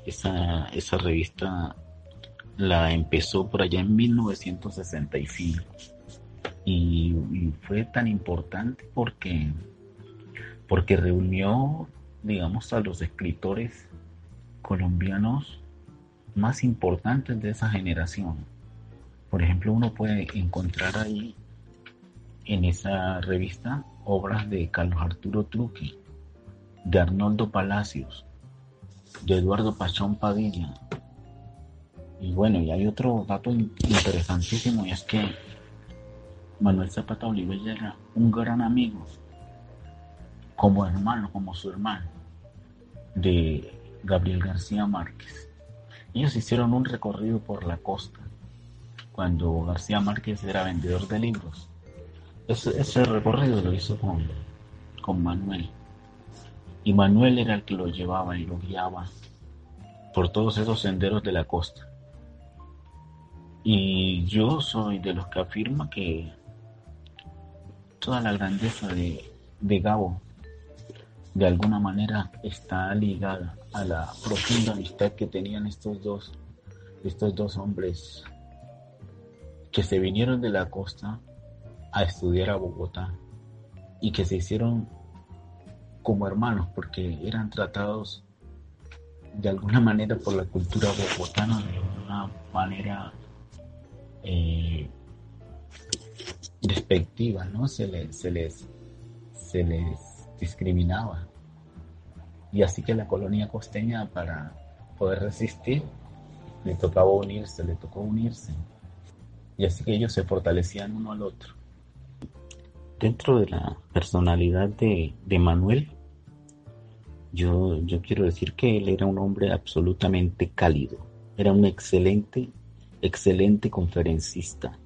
[SPEAKER 7] esa, esa revista la empezó por allá en 1965 y, y, fue tan importante porque, porque reunió, digamos, a los escritores colombianos más importantes de esa generación. Por ejemplo, uno puede encontrar ahí en esa revista obras de Carlos Arturo Truqui, de Arnoldo Palacios, de Eduardo Pachón Padilla. Y bueno, y hay otro dato interesantísimo y es que Manuel Zapata Olivella era un gran amigo, como hermano, como su hermano, de Gabriel García Márquez. Ellos hicieron un recorrido por la costa cuando García Márquez era vendedor de libros. Ese, recorrido lo hizo con, con Manuel. Y Manuel era el que lo llevaba y lo guiaba por todos esos senderos de la costa. Y yo soy de los que afirma que toda la grandeza de, de Gabo de alguna manera está ligada a la profunda amistad que tenían estos dos, estos dos hombres que se vinieron de la costa a estudiar a Bogotá y que se hicieron como hermanos porque eran tratados de alguna manera por la cultura bogotana de una manera eh, despectiva, ¿no? Se les, se les, se les discriminaba. Y así que la colonia costeña para poder resistir le tocaba unirse, le tocó unirse. Y así que ellos se fortalecían uno al otro. Dentro de la personalidad de, de Manuel, yo, yo quiero decir que él era un hombre absolutamente cálido. Era un excelente, excelente conferencista.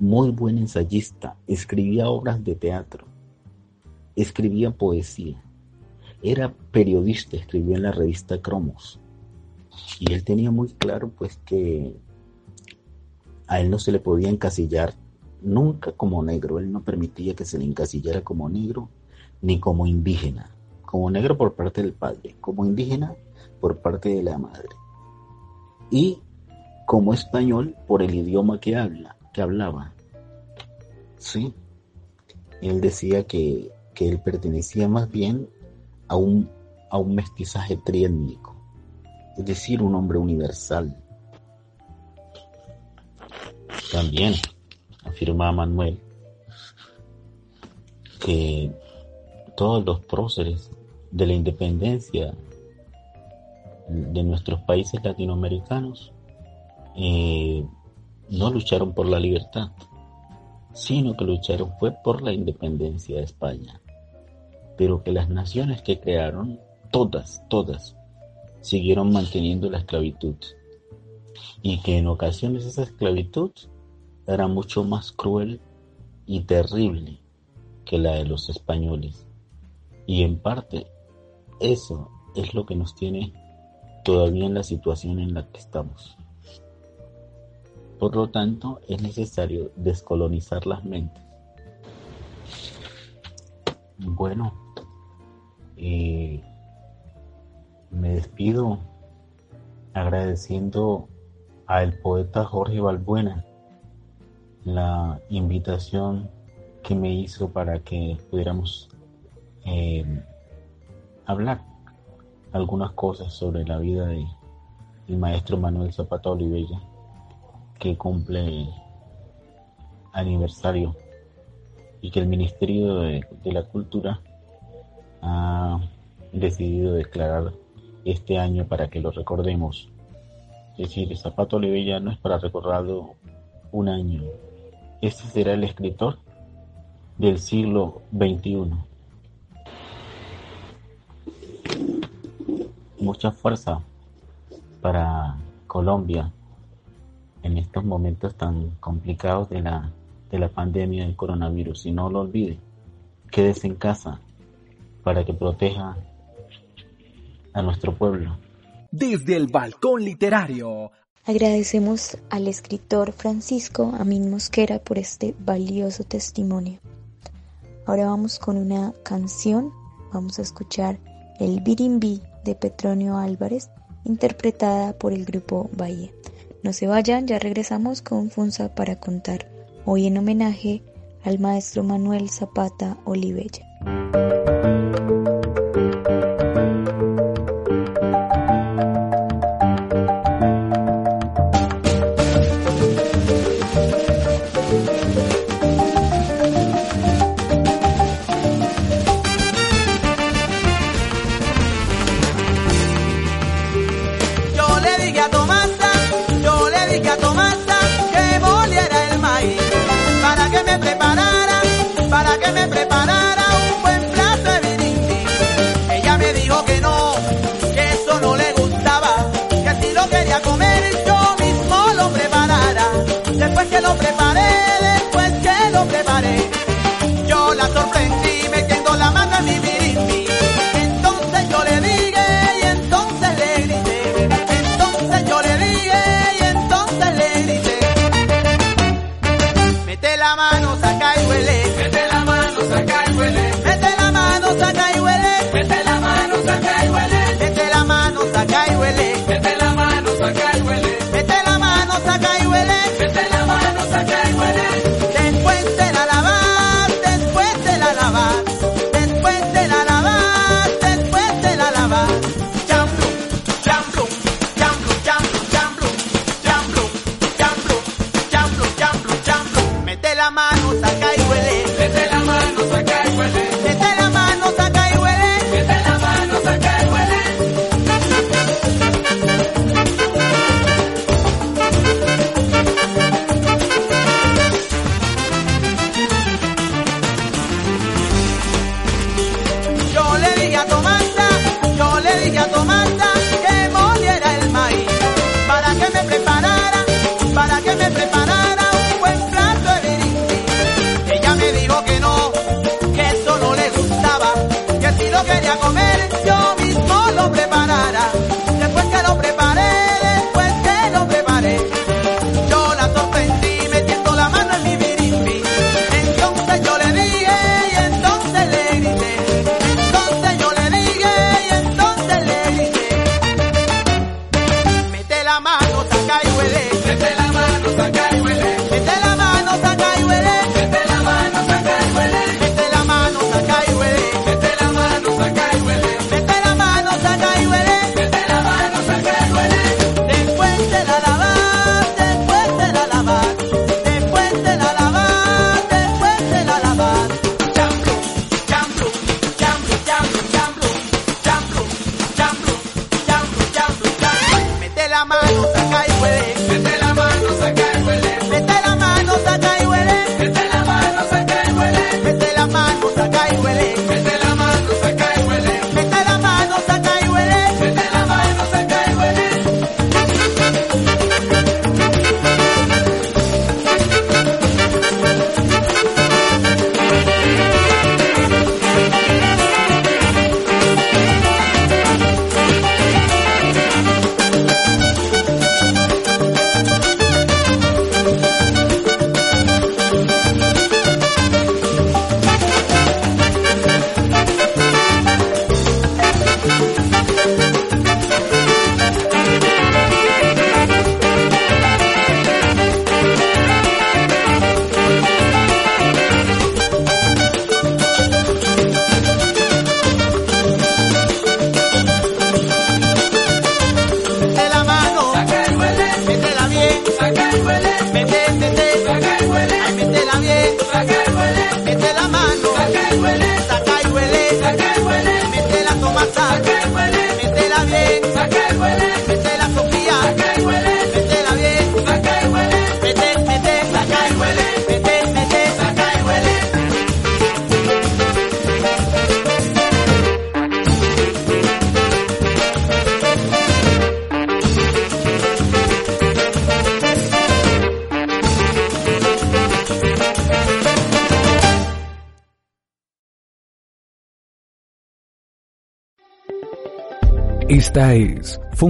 [SPEAKER 7] Muy buen ensayista. Escribía obras de teatro. Escribía poesía. Era periodista, escribió en la revista Cromos. Y él tenía muy claro pues que a él no se le podía encasillar nunca como negro. Él no permitía que se le encasillara como negro ni como indígena como negro por parte del padre, como indígena por parte de la madre y como español por el idioma que habla, que hablaba. Sí, él decía que, que él pertenecía más bien a un, a un mestizaje triétnico, es decir, un hombre universal. También afirma Manuel que todos los próceres de la independencia de nuestros países latinoamericanos, eh, no lucharon por la libertad, sino que lucharon fue por la independencia de España. Pero que las naciones que crearon, todas, todas, siguieron manteniendo la esclavitud. Y que en ocasiones esa esclavitud era mucho más cruel y terrible que la de los españoles. Y en parte eso es lo que nos tiene todavía en la situación en la que estamos. Por lo tanto, es necesario descolonizar las mentes. Bueno, eh, me despido agradeciendo al poeta Jorge Balbuena la invitación que me hizo para que pudiéramos eh, hablar algunas cosas sobre la vida de el maestro Manuel Zapata Olivella, que cumple aniversario y que el Ministerio de, la Cultura ha decidido declarar este año para que lo recordemos. Es decir, Zapata Olivella no es para recordarlo un año. Este será el escritor del siglo XXI. Mucha fuerza para Colombia en estos momentos tan complicados de la, de la pandemia del coronavirus. Y no lo olvide, quédese en casa para que proteja a nuestro pueblo.
[SPEAKER 2] Desde el balcón literario.
[SPEAKER 8] Agradecemos al escritor Francisco Amin Mosquera por este valioso testimonio. Ahora vamos con una canción. Vamos a escuchar El Birimbi de Petronio Álvarez, interpretada por el grupo Valle. No se vayan, ya regresamos con Funza para contar, hoy en homenaje al maestro Manuel Zapata Olivella.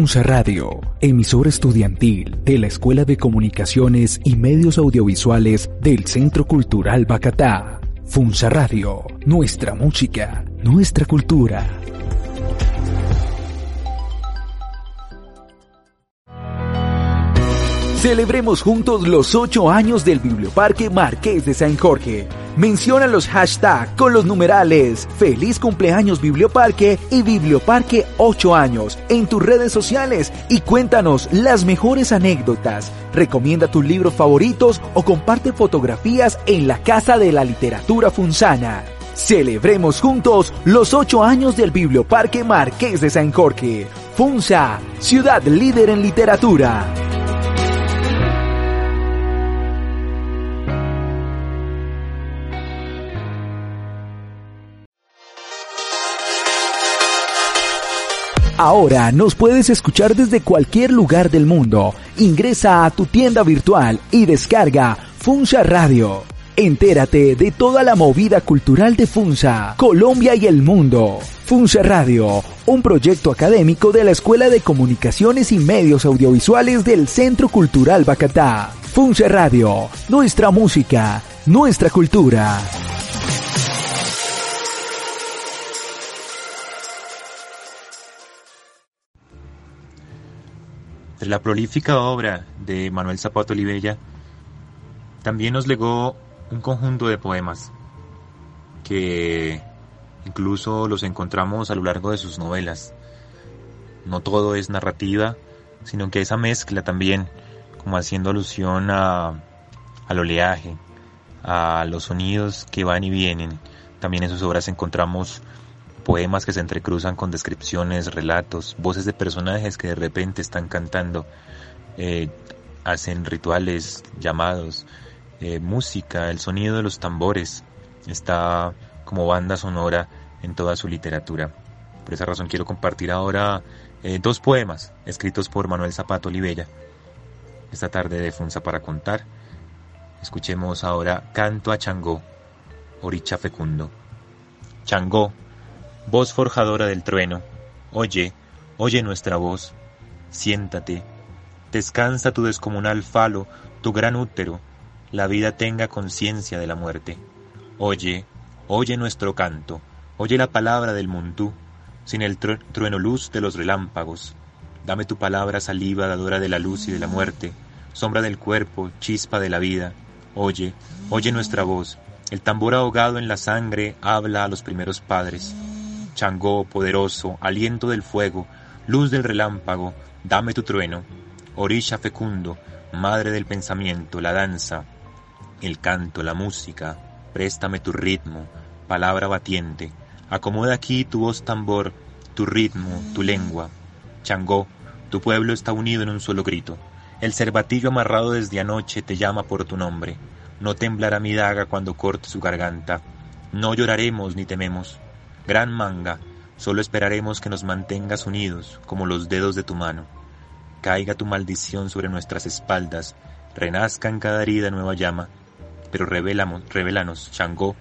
[SPEAKER 2] Funza Radio, emisora estudiantil de la Escuela de Comunicaciones y Medios Audiovisuales del Centro Cultural Bacatá. Funza Radio, nuestra música, nuestra cultura. Celebremos juntos los 8 años del Biblioparque Marqués de San Jorge. Menciona los hashtags con los numerales Feliz cumpleaños Biblioparque y Biblioparque 8 años en tus redes sociales y cuéntanos las mejores anécdotas. Recomienda tus libros favoritos o comparte fotografías en la Casa de la Literatura Funzana. Celebremos juntos los 8 años del Biblioparque Marqués de San Jorge. Funza, ciudad líder en literatura. Ahora nos puedes escuchar desde cualquier lugar del mundo. Ingresa a tu tienda virtual y descarga Funza Radio. Entérate de toda la movida cultural de Funza, Colombia y el mundo. Funza Radio, un proyecto académico de la Escuela de Comunicaciones y Medios Audiovisuales del Centro Cultural Bacatá. Funza Radio, nuestra música, nuestra cultura.
[SPEAKER 5] La prolífica obra de Manuel Zapato Olivella, también nos legó un conjunto de poemas que incluso los encontramos a lo largo de sus novelas. No todo es narrativa, sino que esa mezcla también, como haciendo alusión a, al oleaje, a los sonidos que van y vienen. También en sus obras encontramos poemas que se entrecruzan con descripciones, relatos, voces de personajes que de repente están cantando, eh, hacen rituales, llamados, eh, música, el sonido de los tambores, está como banda sonora en toda su literatura. Por esa razón quiero compartir ahora eh, dos poemas escritos por Manuel Zapato Olivella. Esta tarde de Funza para contar. Escuchemos ahora Canto a Changó, Oricha Fecundo. Changó, Voz forjadora del trueno, oye, oye nuestra voz, siéntate, descansa tu descomunal falo, tu gran útero, la vida tenga conciencia de la muerte. Oye, oye nuestro canto, oye la palabra del muntú, sin el trueno luz de los relámpagos. Dame tu palabra saliva dadora de la luz y de la muerte, sombra del cuerpo, chispa de la vida. Oye, oye nuestra voz, el tambor ahogado en la sangre habla a los primeros padres. Changó poderoso, aliento del fuego, luz del relámpago, dame tu trueno. Orisha fecundo, madre del pensamiento, la danza, el canto, la música, préstame tu ritmo, palabra batiente. Acomoda aquí tu voz tambor, tu ritmo, tu lengua. Changó, tu pueblo está unido en un solo grito. El cervatillo amarrado desde anoche te llama por tu nombre. No temblará mi daga cuando corte su garganta. No lloraremos ni tememos. Gran manga, solo esperaremos que nos mantengas unidos como los dedos de tu mano. Caiga tu maldición sobre nuestras espaldas, renazca en cada herida nueva llama, pero revelamos, revelanos, Changó,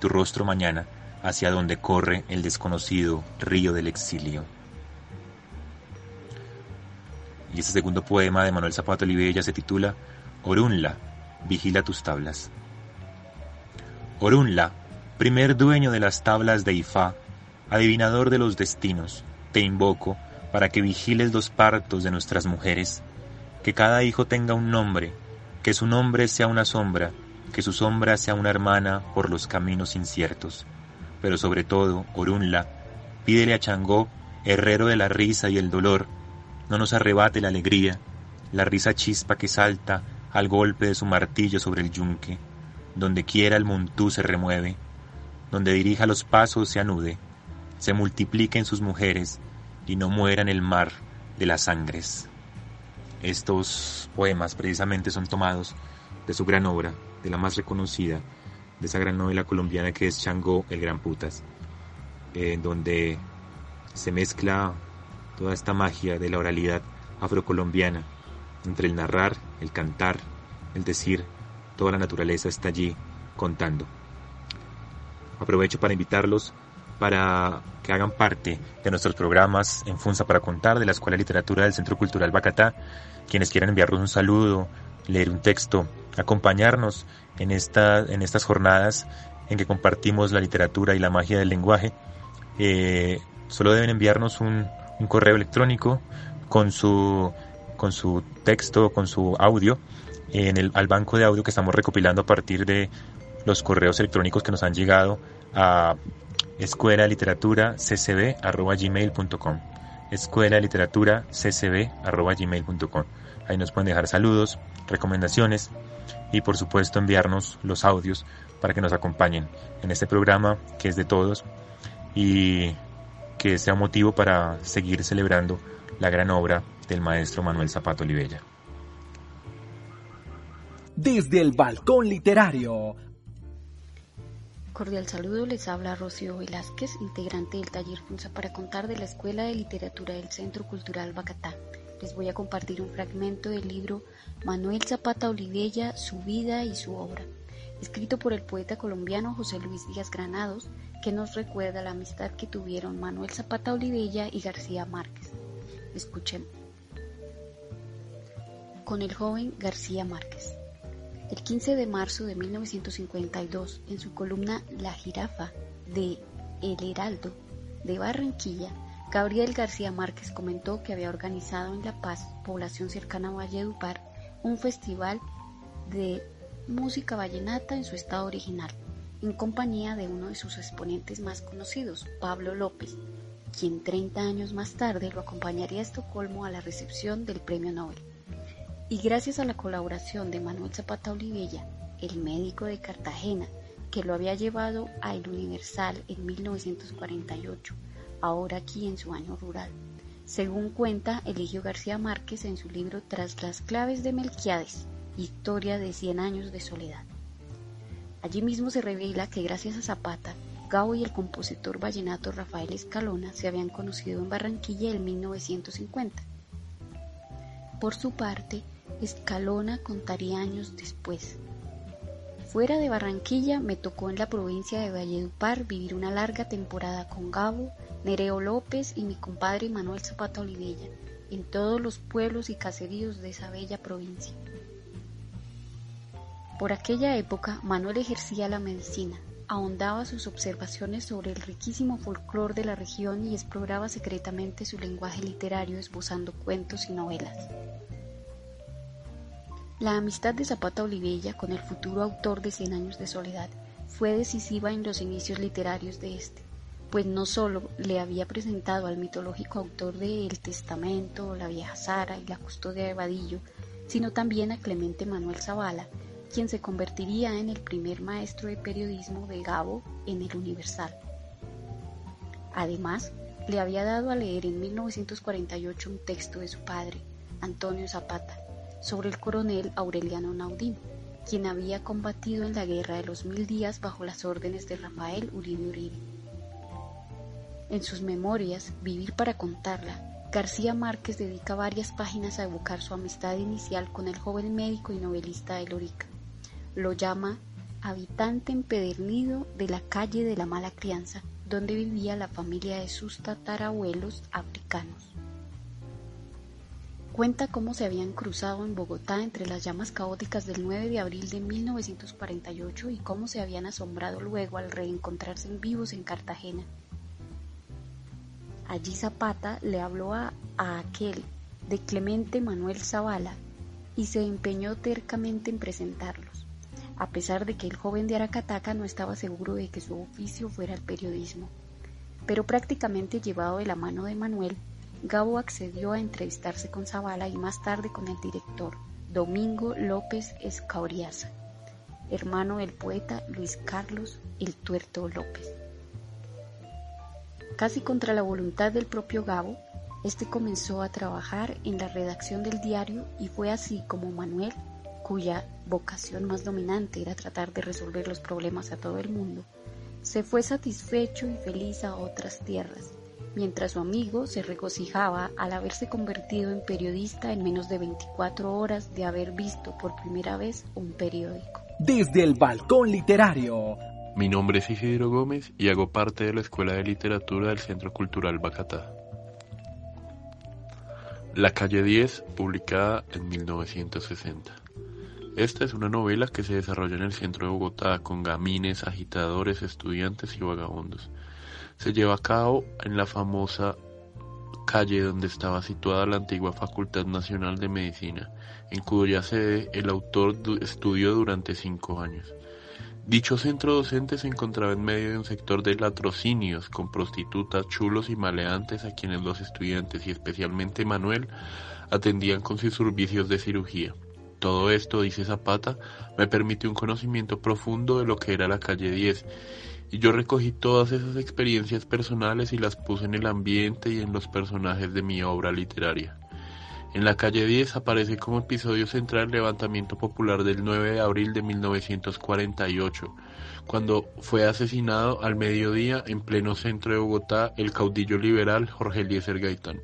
[SPEAKER 5] tu rostro mañana, hacia donde corre el desconocido río del exilio. Y este segundo poema de Manuel Zapato Olivella se titula Orunla, vigila tus tablas. Orunla, primer dueño de las tablas de Ifá, adivinador de los destinos, te invoco para que vigiles los partos de nuestras mujeres, que cada hijo tenga un nombre, que su nombre sea una sombra, que su sombra sea una hermana por los caminos inciertos. Pero sobre todo, Orunla, pídele a Changó, herrero de la risa y el dolor, no nos arrebate la alegría, la risa chispa que salta al golpe de su martillo sobre el yunque, donde quiera el montú se remueve, donde dirija los pasos se anude, se multipliquen sus mujeres y no muera en el mar de las sangres. Estos poemas precisamente son tomados de su gran obra, de la más reconocida, de esa gran novela colombiana que es Changó el Gran Putas, en donde se mezcla toda esta magia de la oralidad afrocolombiana, entre el narrar, el cantar, el decir, toda la naturaleza está allí contando. Aprovecho para invitarlos para que hagan parte de nuestros programas en Funza para Contar de la Escuela de Literatura del Centro Cultural Bacatá. Quienes quieran enviarnos un saludo, leer un texto, acompañarnos en, esta, en estas jornadas en que compartimos la literatura y la magia del lenguaje, eh, solo deben enviarnos un, un correo electrónico con su, con su texto, con su audio, en el, al banco de audio que estamos recopilando a partir de los correos electrónicos que nos han llegado a escuela literatura ccb gmail.com escuela literatura ccb ahí nos pueden dejar saludos recomendaciones y por supuesto enviarnos los audios para que nos acompañen en este programa que es de todos y que sea motivo para seguir celebrando la gran obra del maestro Manuel Zapato Olivella.
[SPEAKER 2] Desde el balcón literario.
[SPEAKER 9] Cordial saludo, les habla Rocío Velázquez, integrante del taller Funza para contar de la Escuela de Literatura del Centro Cultural Bacatá. Les voy a compartir un fragmento del libro Manuel Zapata Olivella, su vida y su obra, escrito por el poeta colombiano José Luis Díaz Granados, que nos recuerda la amistad que tuvieron Manuel Zapata Olivella y García Márquez. Escuchen. Con el joven García Márquez. El 15 de marzo de 1952, en su columna La jirafa de El Heraldo de Barranquilla, Gabriel García Márquez comentó que había organizado en La Paz, población cercana a Valledupar, un festival de música vallenata en su estado original, en compañía de uno de sus exponentes más conocidos, Pablo López, quien 30 años más tarde lo acompañaría a Estocolmo a la recepción del Premio Nobel. Y gracias a la colaboración de Manuel Zapata Olivella, el médico de Cartagena, que lo había llevado a El Universal en 1948, ahora aquí en su año rural. Según cuenta Eligio García Márquez en su libro Tras las claves de Melquiades, Historia de Cien años de soledad. Allí mismo se revela que gracias a Zapata, Gao y el compositor vallenato Rafael Escalona se habían conocido en Barranquilla en 1950. Por su parte, Escalona contaría años después. Fuera de Barranquilla me tocó en la provincia de Valledupar vivir una larga temporada con Gabo, Nereo López y mi compadre Manuel Zapata Olivella, en todos los pueblos y caseríos de esa bella provincia. Por aquella época Manuel ejercía la medicina, ahondaba sus observaciones sobre el riquísimo folclore de la región y exploraba secretamente su lenguaje literario esbozando cuentos y novelas. La amistad de Zapata Olivella con el futuro autor de Cien años de soledad fue decisiva en los inicios literarios de este, pues no sólo le había presentado al mitológico autor de El Testamento, La vieja Sara y La custodia de Vadillo, sino también a Clemente Manuel Zavala, quien se convertiría en el primer maestro de periodismo de Gabo en el Universal. Además, le había dado a leer en 1948 un texto de su padre, Antonio Zapata, sobre el coronel Aureliano Naudín, quien había combatido en la Guerra de los Mil Días bajo las órdenes de Rafael Uribe Uribe. En sus memorias, Vivir para contarla, García Márquez dedica varias páginas a evocar su amistad inicial con el joven médico y novelista de Lorica lo llama habitante empedernido de la calle de la mala crianza, donde vivía la familia de sus tatarabuelos africanos. Cuenta cómo se habían cruzado en Bogotá entre las llamas caóticas del 9 de abril de 1948 y cómo se habían asombrado luego al reencontrarse en vivos en Cartagena. Allí Zapata le habló a, a aquel de Clemente Manuel Zavala y se empeñó tercamente en presentarlos a pesar de que el joven de Aracataca no estaba seguro de que su oficio fuera el periodismo. Pero prácticamente llevado de la mano de Manuel, Gabo accedió a entrevistarse con Zavala y más tarde con el director, Domingo López Escauriaza, hermano del poeta Luis Carlos El Tuerto López. Casi contra la voluntad del propio Gabo, este comenzó a trabajar en la redacción del diario y fue así como Manuel cuya vocación más dominante era tratar de resolver los problemas a todo el mundo, se fue satisfecho y feliz a otras tierras, mientras su amigo se regocijaba al haberse convertido en periodista en menos de 24 horas de haber visto por primera vez un periódico.
[SPEAKER 2] Desde el balcón literario.
[SPEAKER 10] Mi nombre es Isidro Gómez y hago parte de la Escuela de Literatura del Centro Cultural Bacatá. La calle 10, publicada en 1960. Esta es una novela que se desarrolla en el centro de Bogotá con gamines, agitadores, estudiantes y vagabundos. Se lleva a cabo en la famosa calle donde estaba situada la antigua Facultad Nacional de Medicina, en cuya sede el autor estudió durante cinco años. Dicho centro docente se encontraba en medio de un sector de latrocinios con prostitutas, chulos y maleantes a quienes los estudiantes y especialmente Manuel atendían con sus servicios de cirugía. Todo esto, dice Zapata, me permitió un conocimiento profundo de lo que era la calle 10 y yo recogí todas esas experiencias personales y las puse en el ambiente y en los personajes de mi obra literaria. En la calle 10 aparece como episodio central el levantamiento popular del 9 de abril de 1948, cuando fue asesinado al mediodía en pleno centro de Bogotá el caudillo liberal Jorge Eliezer Gaitán.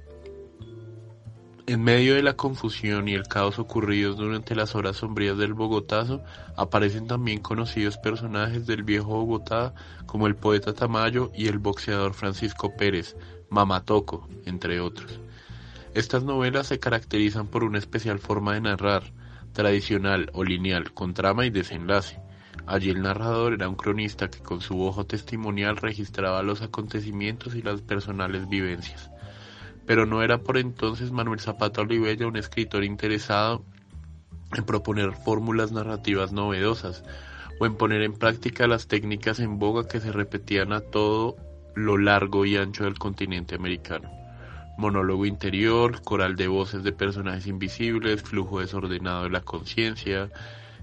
[SPEAKER 10] En medio de la confusión y el caos ocurridos durante las horas sombrías del Bogotazo, aparecen también conocidos personajes del viejo Bogotá como el poeta Tamayo y el boxeador Francisco Pérez, Mamatoco, entre otros. Estas novelas se caracterizan por una especial forma de narrar, tradicional o lineal, con trama y desenlace. Allí el narrador era un cronista que con su ojo testimonial registraba los acontecimientos y las personales vivencias pero no era por entonces Manuel Zapata Olivella un escritor interesado en proponer fórmulas narrativas novedosas o en poner en práctica las técnicas en boga que se repetían a todo lo largo y ancho del continente americano. Monólogo interior, coral de voces de personajes invisibles, flujo desordenado de la conciencia,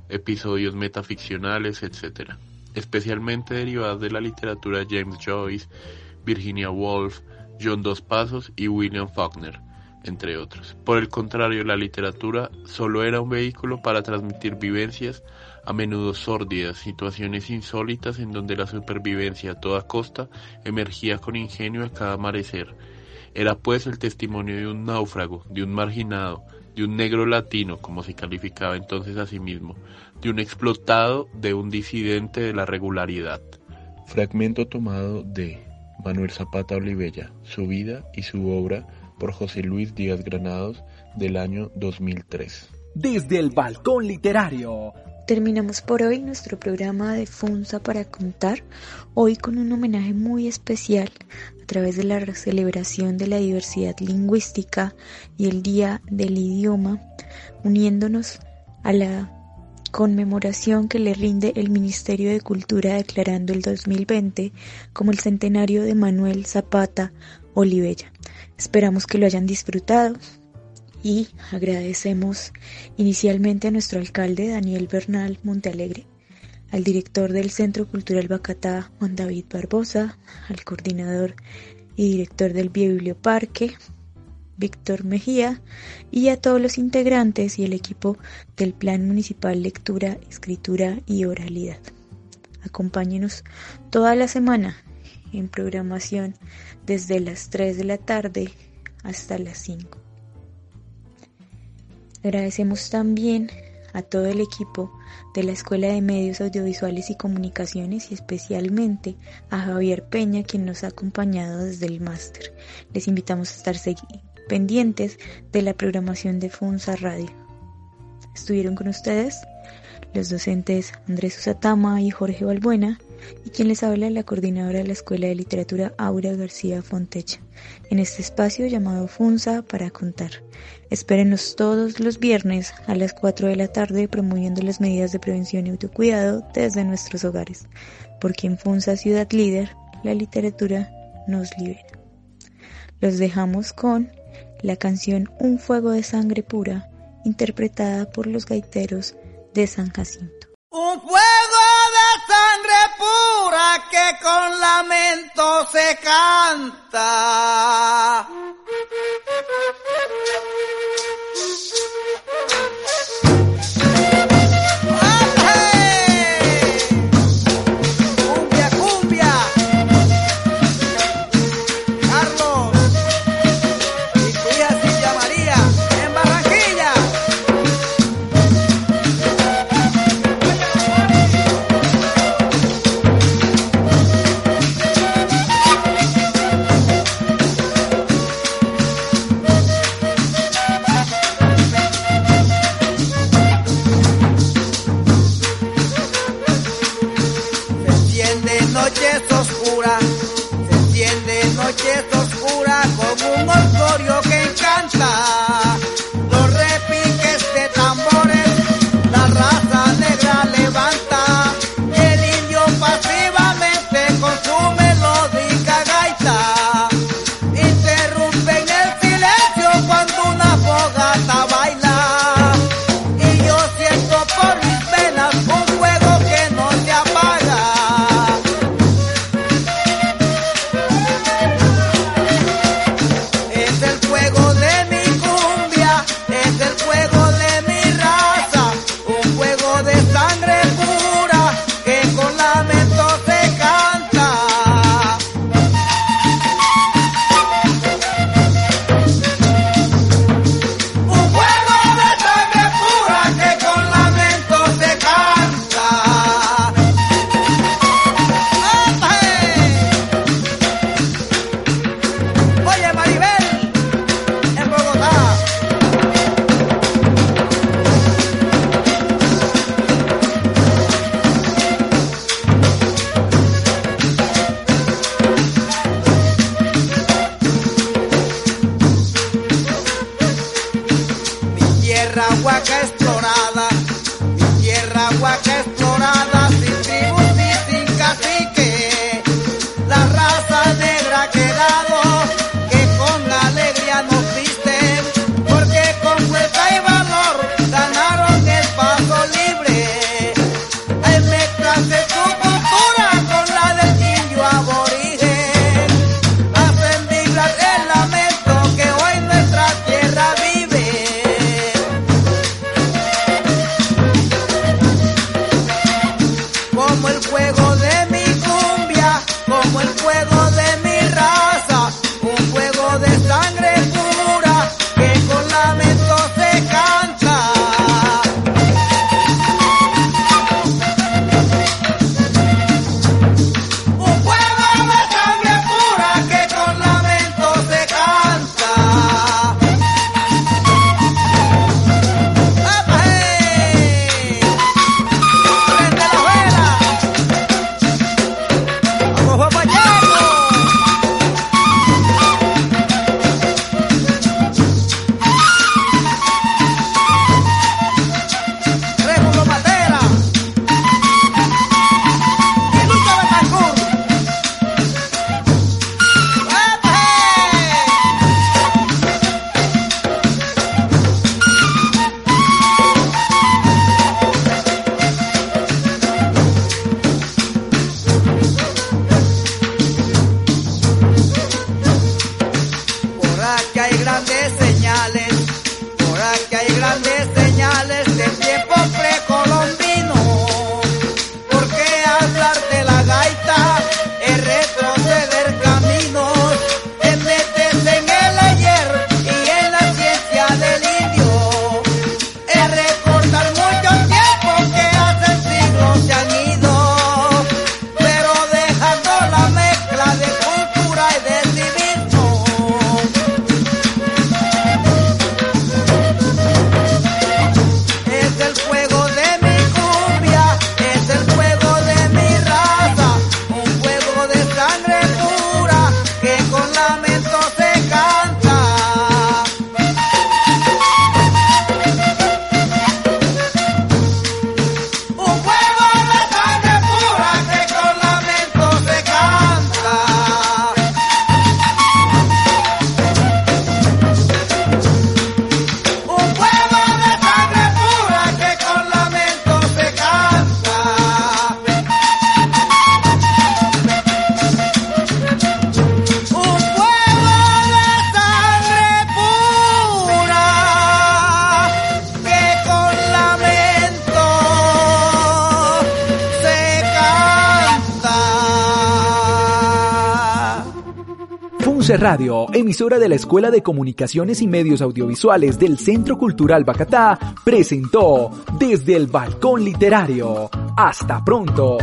[SPEAKER 10] episodios metaficcionales, etc. Especialmente derivadas de la literatura James Joyce, Virginia Woolf, John Dos Pasos y William Faulkner, entre otros. Por el contrario, la literatura solo era un vehículo para transmitir vivencias, a menudo sórdidas, situaciones insólitas en donde la supervivencia a toda costa emergía con ingenio a cada amanecer. Era pues el testimonio de un náufrago, de un marginado, de un negro latino, como se calificaba entonces a sí mismo, de un explotado, de un disidente de la regularidad. Fragmento tomado de Manuel Zapata Olivella, su vida y su obra por José Luis Díaz Granados del año 2003.
[SPEAKER 2] Desde el balcón literario.
[SPEAKER 3] Terminamos por hoy nuestro programa de Funza para contar, hoy con un homenaje muy especial a través de la celebración de la diversidad lingüística y el Día del Idioma, uniéndonos a la conmemoración que le rinde el Ministerio de Cultura declarando el 2020 como el centenario de Manuel Zapata Olivella. Esperamos que lo hayan disfrutado y agradecemos inicialmente a nuestro alcalde Daniel Bernal Montealegre, al director del Centro Cultural Bacatá Juan David Barbosa, al coordinador y director del Biblioparque Víctor Mejía y a todos los integrantes y el equipo del Plan Municipal Lectura, Escritura y Oralidad. Acompáñenos toda la semana en programación desde las 3 de la tarde hasta las 5. Agradecemos también a todo el equipo de la Escuela de Medios Audiovisuales y Comunicaciones y especialmente a Javier Peña quien nos ha acompañado desde el máster. Les invitamos a estar pendientes de la programación de FUNSA Radio. Estuvieron con ustedes los docentes Andrés Usatama y Jorge Balbuena y quien les habla la coordinadora de la Escuela de Literatura Aura García Fontecha, en este espacio llamado FUNSA para contar. Espérenos todos los viernes a las 4 de la tarde promoviendo las medidas de prevención y autocuidado desde nuestros hogares, porque en FUNSA Ciudad Líder la literatura nos libera. Los dejamos con la canción Un fuego de sangre pura, interpretada por los gaiteros de San Jacinto.
[SPEAKER 8] Un fuego de sangre pura que con lamento se canta.
[SPEAKER 11] frescura, se enciende noches oscuras como un mortorio que
[SPEAKER 8] encanta. Radio, emisora de la Escuela de Comunicaciones y Medios Audiovisuales del Centro Cultural Bacatá, presentó Desde el Balcón Literario. Hasta pronto.